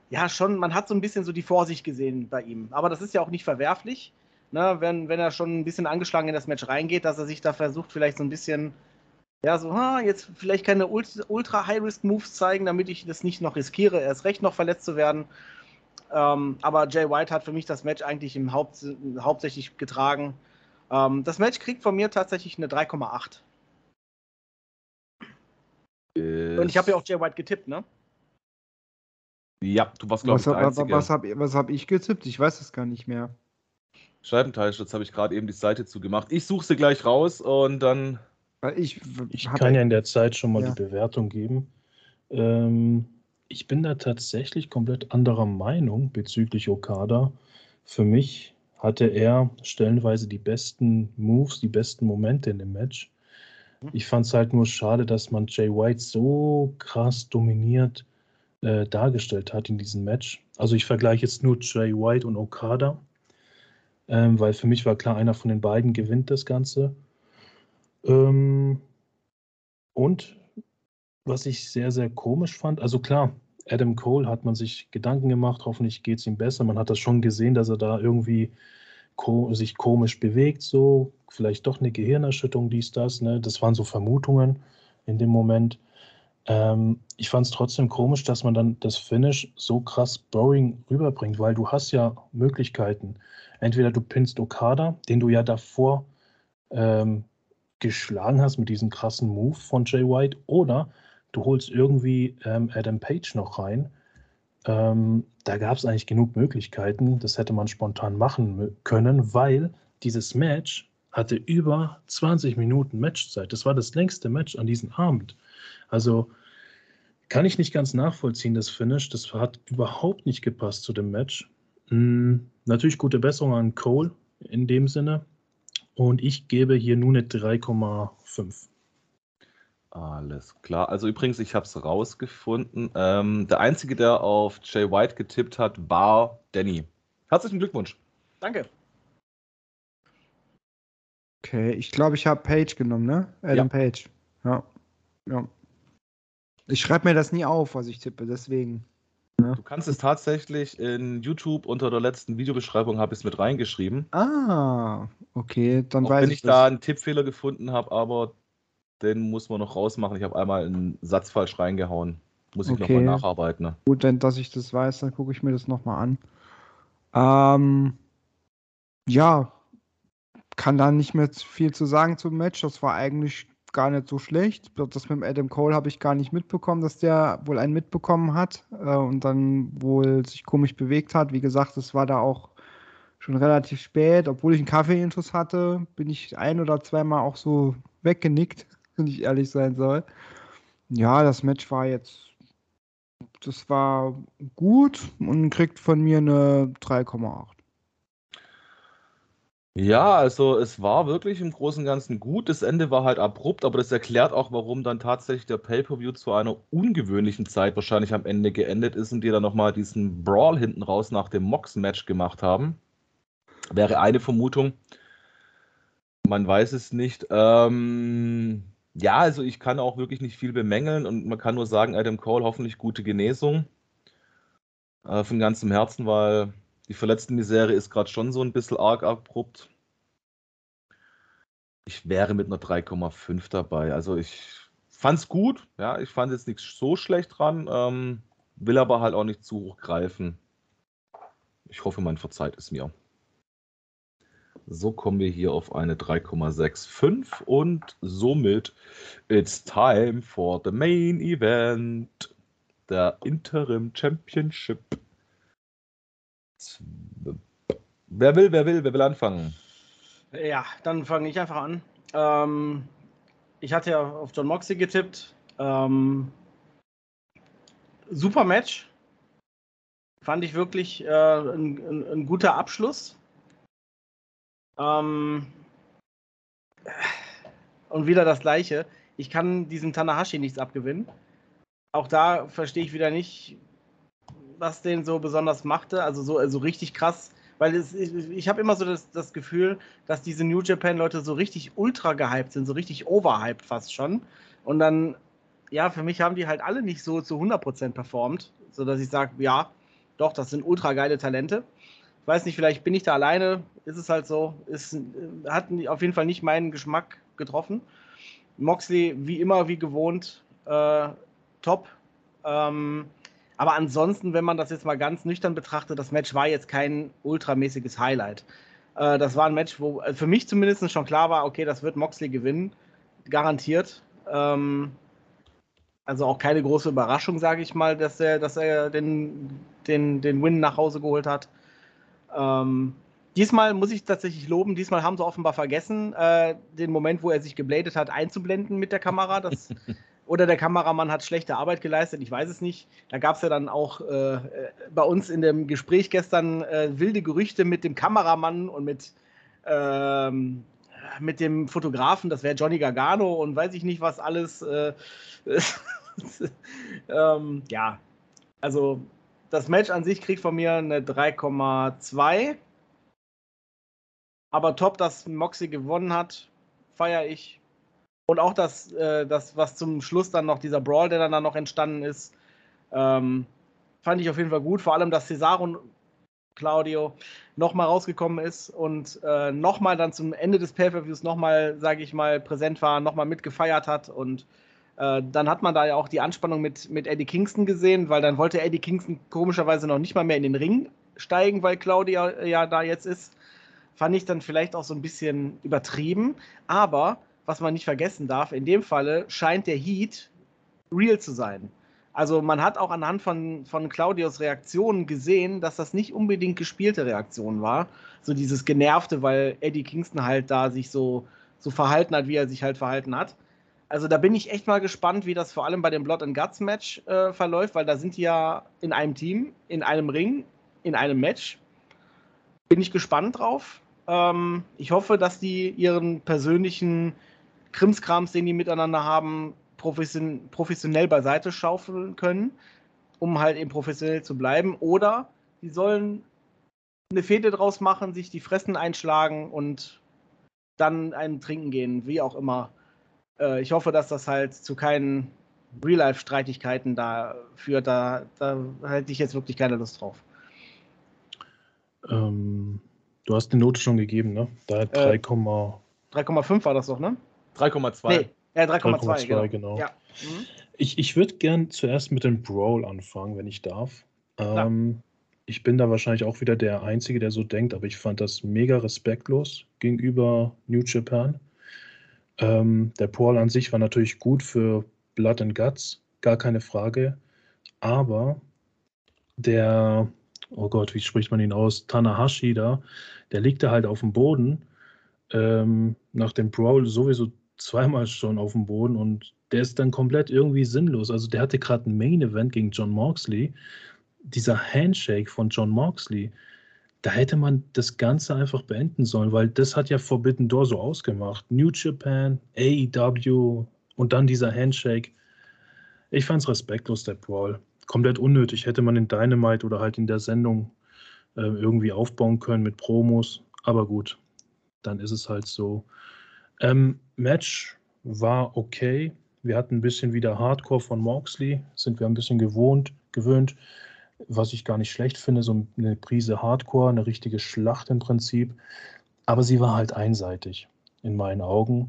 ja, schon, man hat so ein bisschen so die Vorsicht gesehen bei ihm. Aber das ist ja auch nicht verwerflich, ne, wenn, wenn er schon ein bisschen angeschlagen in das Match reingeht, dass er sich da versucht, vielleicht so ein bisschen, ja, so, ha, jetzt vielleicht keine ultra High-Risk-Moves zeigen, damit ich das nicht noch riskiere, erst recht noch verletzt zu werden. Ähm, aber Jay White hat für mich das Match eigentlich im Haupt, hauptsächlich getragen. Ähm, das Match kriegt von mir tatsächlich eine 3,8. Und ich habe ja auch Jay White getippt, ne? Ja, du warst, glaube ich, der Einzige. Was habe was hab ich getippt? Ich weiß es gar nicht mehr. Scheibenteilschutz habe ich gerade eben die Seite zugemacht. Ich suche sie gleich raus und dann. Ich, ich kann ja in der Zeit schon mal ja. die Bewertung geben. Ähm, ich bin da tatsächlich komplett anderer Meinung bezüglich Okada. Für mich hatte er stellenweise die besten Moves, die besten Momente in dem Match. Mhm. Ich fand es halt nur schade, dass man Jay White so krass dominiert äh, dargestellt hat in diesem Match. Also ich vergleiche jetzt nur Jay White und Okada ähm, weil für mich war klar, einer von den beiden gewinnt das Ganze. Ähm, und was ich sehr, sehr komisch fand, also klar, Adam Cole hat man sich Gedanken gemacht, hoffentlich geht es ihm besser. Man hat das schon gesehen, dass er da irgendwie ko sich komisch bewegt, so vielleicht doch eine Gehirnerschütterung, dies, das. Ne? Das waren so Vermutungen in dem Moment. Ähm, ich fand es trotzdem komisch, dass man dann das Finish so krass boring rüberbringt, weil du hast ja Möglichkeiten. Entweder du pinnst Okada, den du ja davor ähm, geschlagen hast mit diesem krassen Move von Jay White, oder du holst irgendwie ähm, Adam Page noch rein. Ähm, da gab es eigentlich genug Möglichkeiten. Das hätte man spontan machen können, weil dieses Match hatte über 20 Minuten Matchzeit. Das war das längste Match an diesem Abend. Also kann ich nicht ganz nachvollziehen, das Finish. Das hat überhaupt nicht gepasst zu dem Match. Hm, natürlich gute Besserung an Cole in dem Sinne. Und ich gebe hier nur eine 3,5. Alles klar. Also übrigens, ich habe es rausgefunden. Ähm, der Einzige, der auf Jay White getippt hat, war Danny. Herzlichen Glückwunsch. Danke. Okay, ich glaube, ich habe Page genommen, ne? Adam ja. Page. Ja. Ja. Ich schreibe mir das nie auf, was ich tippe, deswegen. Ja. Du kannst es tatsächlich in YouTube unter der letzten Videobeschreibung habe ich es mit reingeschrieben. Ah, okay, dann Auch weiß wenn ich, ich da einen Tippfehler gefunden habe, aber den muss man noch rausmachen. Ich habe einmal einen Satz falsch reingehauen. Muss ich okay. nochmal nacharbeiten. Ne? Gut, denn dass ich das weiß, dann gucke ich mir das nochmal an. Ähm, ja, kann da nicht mehr viel zu sagen zum Match. Das war eigentlich gar nicht so schlecht. Das mit Adam Cole habe ich gar nicht mitbekommen, dass der wohl einen mitbekommen hat äh, und dann wohl sich komisch bewegt hat. Wie gesagt, es war da auch schon relativ spät. Obwohl ich einen Kaffeeintus hatte, bin ich ein oder zweimal auch so weggenickt, <laughs> wenn ich ehrlich sein soll. Ja, das Match war jetzt, das war gut und kriegt von mir eine 3,8. Ja, also es war wirklich im Großen und Ganzen gut. Das Ende war halt abrupt, aber das erklärt auch, warum dann tatsächlich der Pay-Per-View zu einer ungewöhnlichen Zeit wahrscheinlich am Ende geendet ist und die dann nochmal diesen Brawl hinten raus nach dem Mox-Match gemacht haben. Wäre eine Vermutung. Man weiß es nicht. Ähm, ja, also ich kann auch wirklich nicht viel bemängeln und man kann nur sagen, Adam Cole hoffentlich gute Genesung. Äh, von ganzem Herzen, weil die verletzten Misere ist gerade schon so ein bisschen arg abrupt. Ich wäre mit einer 3,5 dabei. Also ich fand es gut. Ja, ich fand jetzt nichts so schlecht dran. Ähm, will aber halt auch nicht zu hoch greifen. Ich hoffe, man verzeiht es mir. So kommen wir hier auf eine 3,65 und somit it's time for the main event. Der Interim Championship. Wer will, wer will, wer will anfangen? Ja, dann fange ich einfach an. Ähm, ich hatte ja auf John Moxley getippt. Ähm, super Match. Fand ich wirklich äh, ein, ein, ein, guter Abschluss. Ähm, und wieder das Gleiche. Ich kann diesem Tanahashi nichts abgewinnen. Auch da verstehe ich wieder nicht, was den so besonders machte. Also so also richtig krass. Weil es, ich, ich habe immer so das, das Gefühl, dass diese New Japan-Leute so richtig ultra gehypt sind, so richtig overhyped fast schon. Und dann, ja, für mich haben die halt alle nicht so zu 100% performt, sodass ich sage, ja, doch, das sind ultra geile Talente. Ich weiß nicht, vielleicht bin ich da alleine, ist es halt so, ist, hat auf jeden Fall nicht meinen Geschmack getroffen. Moxley, wie immer, wie gewohnt, äh, top. Ähm, aber ansonsten, wenn man das jetzt mal ganz nüchtern betrachtet, das Match war jetzt kein ultramäßiges Highlight. Äh, das war ein Match, wo äh, für mich zumindest schon klar war, okay, das wird Moxley gewinnen, garantiert. Ähm, Also auch keine große Überraschung, sage ich mal, dass er, dass er den, den, den Win nach Hause geholt hat. Ähm, diesmal muss ich tatsächlich loben, diesmal haben sie offenbar vergessen, äh, den Moment, wo er sich gebladet hat, einzublenden mit der Kamera. Das, <laughs> oder der Kameramann hat schlechte Arbeit geleistet, ich weiß es nicht. Da gab es ja dann auch äh, bei uns in dem Gespräch gestern äh, wilde Gerüchte mit dem Kameramann und mit, ähm, mit dem Fotografen, das wäre Johnny Gargano und weiß ich nicht was alles. Äh, <laughs> ähm, ja, also das Match an sich kriegt von mir eine 3,2. Aber top, dass Moxie gewonnen hat, feiere ich. Und auch das, äh, das, was zum Schluss dann noch, dieser Brawl, der dann, dann noch entstanden ist, ähm, fand ich auf jeden Fall gut. Vor allem, dass Cesaro und Claudio nochmal rausgekommen ist und äh, nochmal dann zum Ende des Pay-Per-Views nochmal, sage ich mal, präsent war, nochmal mitgefeiert hat und äh, dann hat man da ja auch die Anspannung mit, mit Eddie Kingston gesehen, weil dann wollte Eddie Kingston komischerweise noch nicht mal mehr in den Ring steigen, weil Claudia ja da jetzt ist. Fand ich dann vielleicht auch so ein bisschen übertrieben. Aber was man nicht vergessen darf, in dem Falle scheint der Heat real zu sein. Also man hat auch anhand von, von Claudios Reaktionen gesehen, dass das nicht unbedingt gespielte Reaktion war. So dieses Genervte, weil Eddie Kingston halt da sich so, so verhalten hat, wie er sich halt verhalten hat. Also da bin ich echt mal gespannt, wie das vor allem bei dem Blood and Guts Match äh, verläuft, weil da sind die ja in einem Team, in einem Ring, in einem Match. Bin ich gespannt drauf. Ähm, ich hoffe, dass die ihren persönlichen Krimskrams, den die miteinander haben, profession professionell beiseite schaufeln können, um halt eben professionell zu bleiben. Oder die sollen eine Fehde draus machen, sich die Fressen einschlagen und dann einen trinken gehen, wie auch immer. Äh, ich hoffe, dass das halt zu keinen Real-Life-Streitigkeiten da führt. Da, da hätte ich jetzt wirklich keine Lust drauf. Ähm, du hast die Note schon gegeben, ne? Da hat 3, äh, 3,5 war das doch, ne? 3,2. Nee, ja, 3,2, genau. genau. Ja. Mhm. Ich, ich würde gern zuerst mit dem Brawl anfangen, wenn ich darf. Ähm, ich bin da wahrscheinlich auch wieder der Einzige, der so denkt, aber ich fand das mega respektlos gegenüber New Japan. Ähm, der Paul an sich war natürlich gut für Blood and Guts, gar keine Frage. Aber der, oh Gott, wie spricht man ihn aus? Tanahashi da, der liegt da halt auf dem Boden. Ähm, nach dem Brawl sowieso zweimal schon auf dem Boden und der ist dann komplett irgendwie sinnlos. Also der hatte gerade ein Main Event gegen John Moxley. Dieser Handshake von John Moxley, da hätte man das Ganze einfach beenden sollen, weil das hat ja Forbidden Door so ausgemacht. New Japan, AEW und dann dieser Handshake. Ich fand es respektlos, der Brawl. Komplett unnötig. Hätte man in Dynamite oder halt in der Sendung äh, irgendwie aufbauen können mit Promos. Aber gut, dann ist es halt so. Ähm, Match war okay. Wir hatten ein bisschen wieder Hardcore von Moxley, sind wir ein bisschen gewohnt, gewöhnt was ich gar nicht schlecht finde, so eine Prise Hardcore, eine richtige Schlacht im Prinzip. Aber sie war halt einseitig in meinen Augen.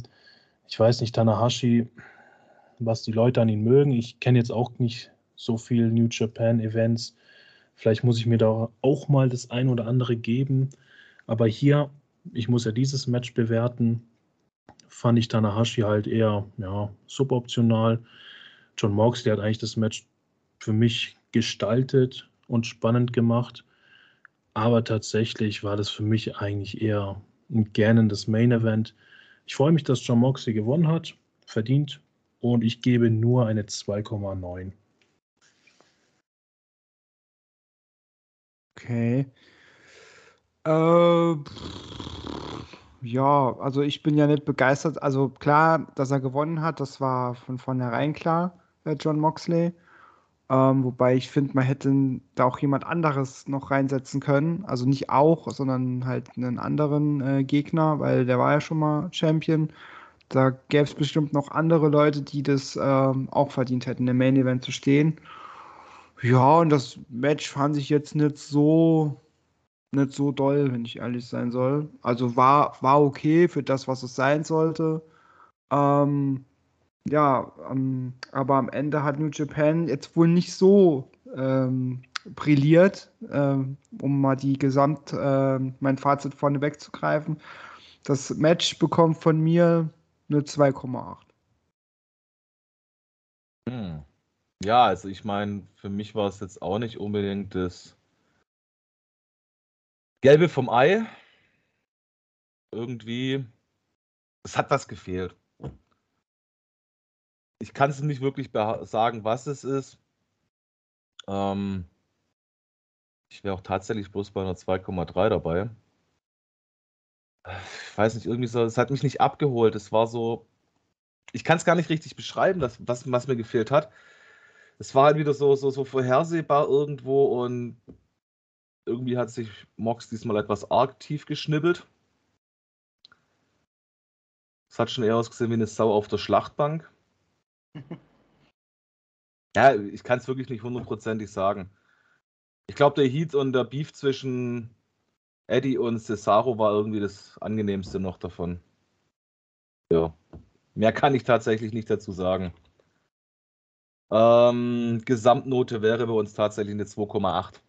Ich weiß nicht, Tanahashi, was die Leute an ihn mögen. Ich kenne jetzt auch nicht so viel New Japan Events. Vielleicht muss ich mir da auch mal das ein oder andere geben. Aber hier, ich muss ja dieses Match bewerten, fand ich Tanahashi halt eher ja, suboptional. John Moxley hat eigentlich das Match für mich gestaltet und spannend gemacht. Aber tatsächlich war das für mich eigentlich eher ein gernendes Main Event. Ich freue mich, dass John Moxley gewonnen hat, verdient. Und ich gebe nur eine 2,9. Okay. Äh, ja, also ich bin ja nicht begeistert. Also klar, dass er gewonnen hat, das war von vornherein klar, John Moxley. Ähm, wobei ich finde, man hätte da auch jemand anderes noch reinsetzen können. Also nicht auch, sondern halt einen anderen äh, Gegner, weil der war ja schon mal Champion. Da gäbe es bestimmt noch andere Leute, die das ähm, auch verdient hätten, im Main Event zu stehen. Ja, und das Match fand ich jetzt nicht so nicht so doll, wenn ich ehrlich sein soll. Also war, war okay für das, was es sein sollte. Ähm, ja, ähm, aber am Ende hat New Japan jetzt wohl nicht so ähm, brilliert, ähm, um mal die Gesamt, äh, mein Fazit vorne wegzugreifen. Das Match bekommt von mir eine 2,8. Hm. Ja, also ich meine, für mich war es jetzt auch nicht unbedingt das Gelbe vom Ei. Irgendwie, es hat was gefehlt. Ich kann es nicht wirklich sagen, was es ist. Ähm, ich wäre auch tatsächlich bloß bei einer 2,3 dabei. Ich weiß nicht, irgendwie so, es hat mich nicht abgeholt. Es war so, ich kann es gar nicht richtig beschreiben, das, was, was mir gefehlt hat. Es war halt wieder so, so, so vorhersehbar irgendwo und irgendwie hat sich Mox diesmal etwas arg tief geschnibbelt. Es hat schon eher ausgesehen wie eine Sau auf der Schlachtbank. <laughs> ja, ich kann es wirklich nicht hundertprozentig sagen. Ich glaube, der Heat und der Beef zwischen Eddie und Cesaro war irgendwie das angenehmste noch davon. Ja. Mehr kann ich tatsächlich nicht dazu sagen. Ähm, Gesamtnote wäre bei uns tatsächlich eine 2,8.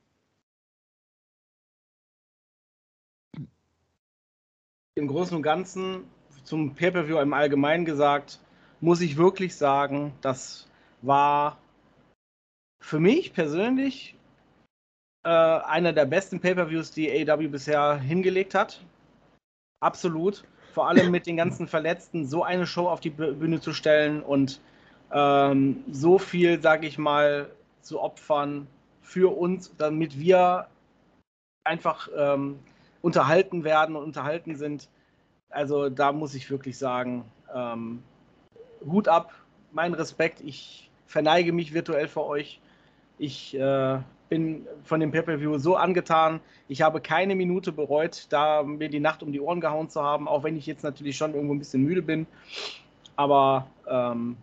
Im Großen und Ganzen zum Pay-Per-View im Allgemeinen gesagt, muss ich wirklich sagen, das war für mich persönlich äh, einer der besten Pay-Per-Views, die AEW bisher hingelegt hat. Absolut. Vor allem mit den ganzen Verletzten so eine Show auf die Bühne zu stellen und ähm, so viel, sage ich mal, zu opfern für uns, damit wir einfach ähm, unterhalten werden und unterhalten sind. Also da muss ich wirklich sagen, ähm, Hut ab, mein Respekt. Ich verneige mich virtuell vor euch. Ich äh, bin von dem Pay-Per-View so angetan. Ich habe keine Minute bereut, da mir die Nacht um die Ohren gehauen zu haben, auch wenn ich jetzt natürlich schon irgendwo ein bisschen müde bin. Aber ähm,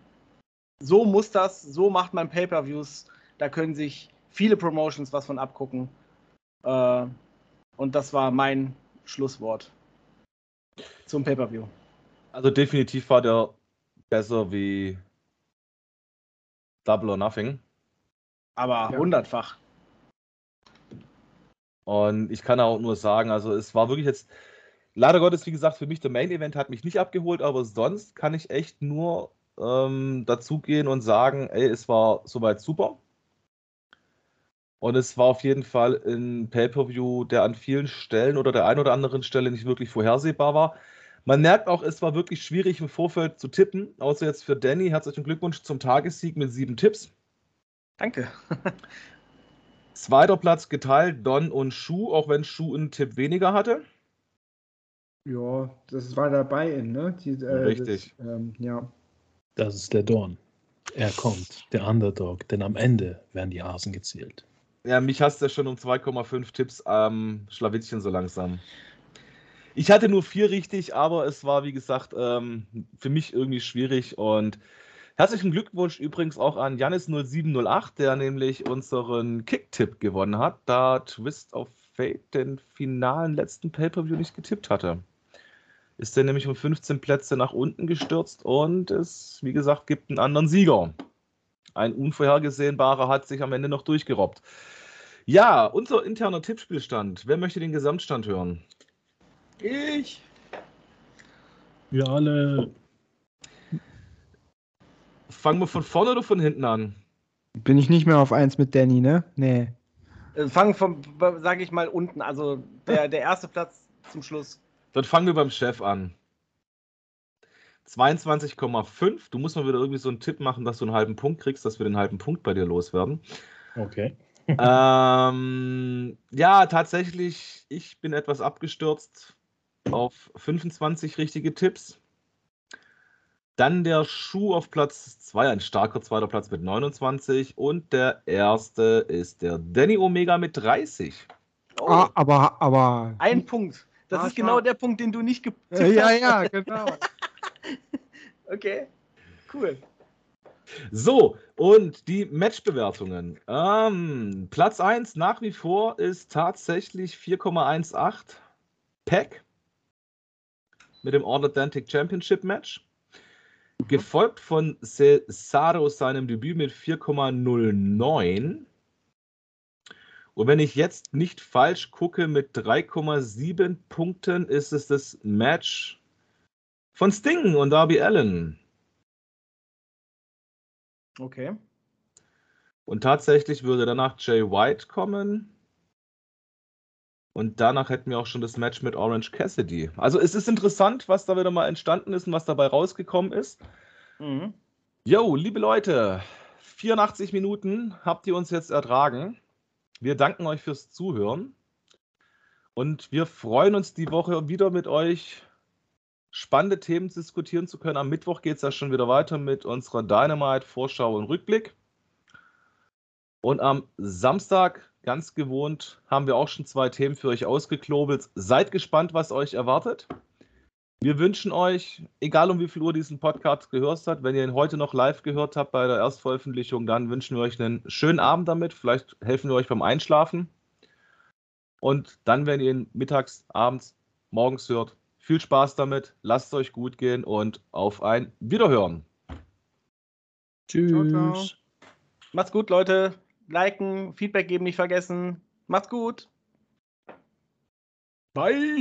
so muss das, so macht man Pay-Per-Views. Da können sich viele Promotions was von abgucken. Äh, und das war mein Schlusswort zum Pay-Per-View. Also definitiv war der besser wie Double or Nothing. Aber ja. hundertfach. Und ich kann auch nur sagen, also es war wirklich jetzt, leider Gottes, wie gesagt, für mich der Main Event hat mich nicht abgeholt, aber sonst kann ich echt nur ähm, dazugehen und sagen, ey, es war soweit super. Und es war auf jeden Fall ein Pay-Per-View, der an vielen Stellen oder der einen oder anderen Stelle nicht wirklich vorhersehbar war. Man merkt auch, es war wirklich schwierig im Vorfeld zu tippen. Außer jetzt für Danny. Herzlichen Glückwunsch zum Tagessieg mit sieben Tipps. Danke. <laughs> Zweiter Platz geteilt, Don und Schuh, auch wenn Schuh einen Tipp weniger hatte. Ja, das war dabei in, ne? Die, äh, Richtig. Das, ähm, ja. Das ist der Dorn. Er kommt, der Underdog, denn am Ende werden die Hasen gezählt. Ja, mich hast du ja schon um 2,5 Tipps am Schlawittchen so langsam. Ich hatte nur vier richtig, aber es war, wie gesagt, ähm, für mich irgendwie schwierig und Herzlichen Glückwunsch übrigens auch an Janis0708, der nämlich unseren Kick-Tipp gewonnen hat, da Twist of Fate den finalen letzten Pay-Per-View nicht getippt hatte. Ist der nämlich um 15 Plätze nach unten gestürzt und es, wie gesagt, gibt einen anderen Sieger. Ein unvorhergesehenbarer hat sich am Ende noch durchgerobbt. Ja, unser interner Tippspielstand. Wer möchte den Gesamtstand hören? Ich. Wir alle Fangen wir von vorne oder von hinten an? Bin ich nicht mehr auf 1 mit Danny, ne? Nee. Äh, fangen vom, sage ich mal, unten. Also der, der erste Platz zum Schluss. Dann fangen wir beim Chef an. 22,5. Du musst mal wieder irgendwie so einen Tipp machen, dass du einen halben Punkt kriegst, dass wir den halben Punkt bei dir loswerden. Okay. <laughs> <laughs> ähm, ja, tatsächlich, ich bin etwas abgestürzt auf 25 richtige Tipps. Dann der Schuh auf Platz 2, ein starker zweiter Platz mit 29. Und der erste ist der Danny Omega mit 30. Oh. Ah, aber, aber. Ein Punkt. Das ah, ist genau der Punkt, den du nicht getippt hast. Ja, ja, genau. <laughs> <laughs> okay, cool. So, und die Matchbewertungen. Ähm, Platz 1 nach wie vor ist tatsächlich 4,18 Pack mit dem All Atlantic Championship Match. Mhm. Gefolgt von Cesaro seinem Debüt mit 4,09. Und wenn ich jetzt nicht falsch gucke, mit 3,7 Punkten ist es das Match von Sting und Darby Allen. Okay. Und tatsächlich würde danach Jay White kommen. Und danach hätten wir auch schon das Match mit Orange Cassidy. Also es ist interessant, was da wieder mal entstanden ist und was dabei rausgekommen ist. Mhm. Jo, liebe Leute, 84 Minuten habt ihr uns jetzt ertragen. Wir danken euch fürs Zuhören. Und wir freuen uns die Woche wieder mit euch spannende Themen diskutieren zu können. Am Mittwoch geht es ja schon wieder weiter mit unserer Dynamite, Vorschau und Rückblick. Und am Samstag, ganz gewohnt, haben wir auch schon zwei Themen für euch ausgeklobelt. Seid gespannt, was euch erwartet. Wir wünschen euch, egal um wie viel Uhr diesen Podcast gehört habt, wenn ihr ihn heute noch live gehört habt bei der Erstveröffentlichung, dann wünschen wir euch einen schönen Abend damit. Vielleicht helfen wir euch beim Einschlafen. Und dann, wenn ihr ihn mittags, abends, morgens hört, viel Spaß damit, lasst es euch gut gehen und auf ein Wiederhören. Tschüss. Ciao, ciao. Macht's gut, Leute. Liken, Feedback geben nicht vergessen. Macht's gut. Bye.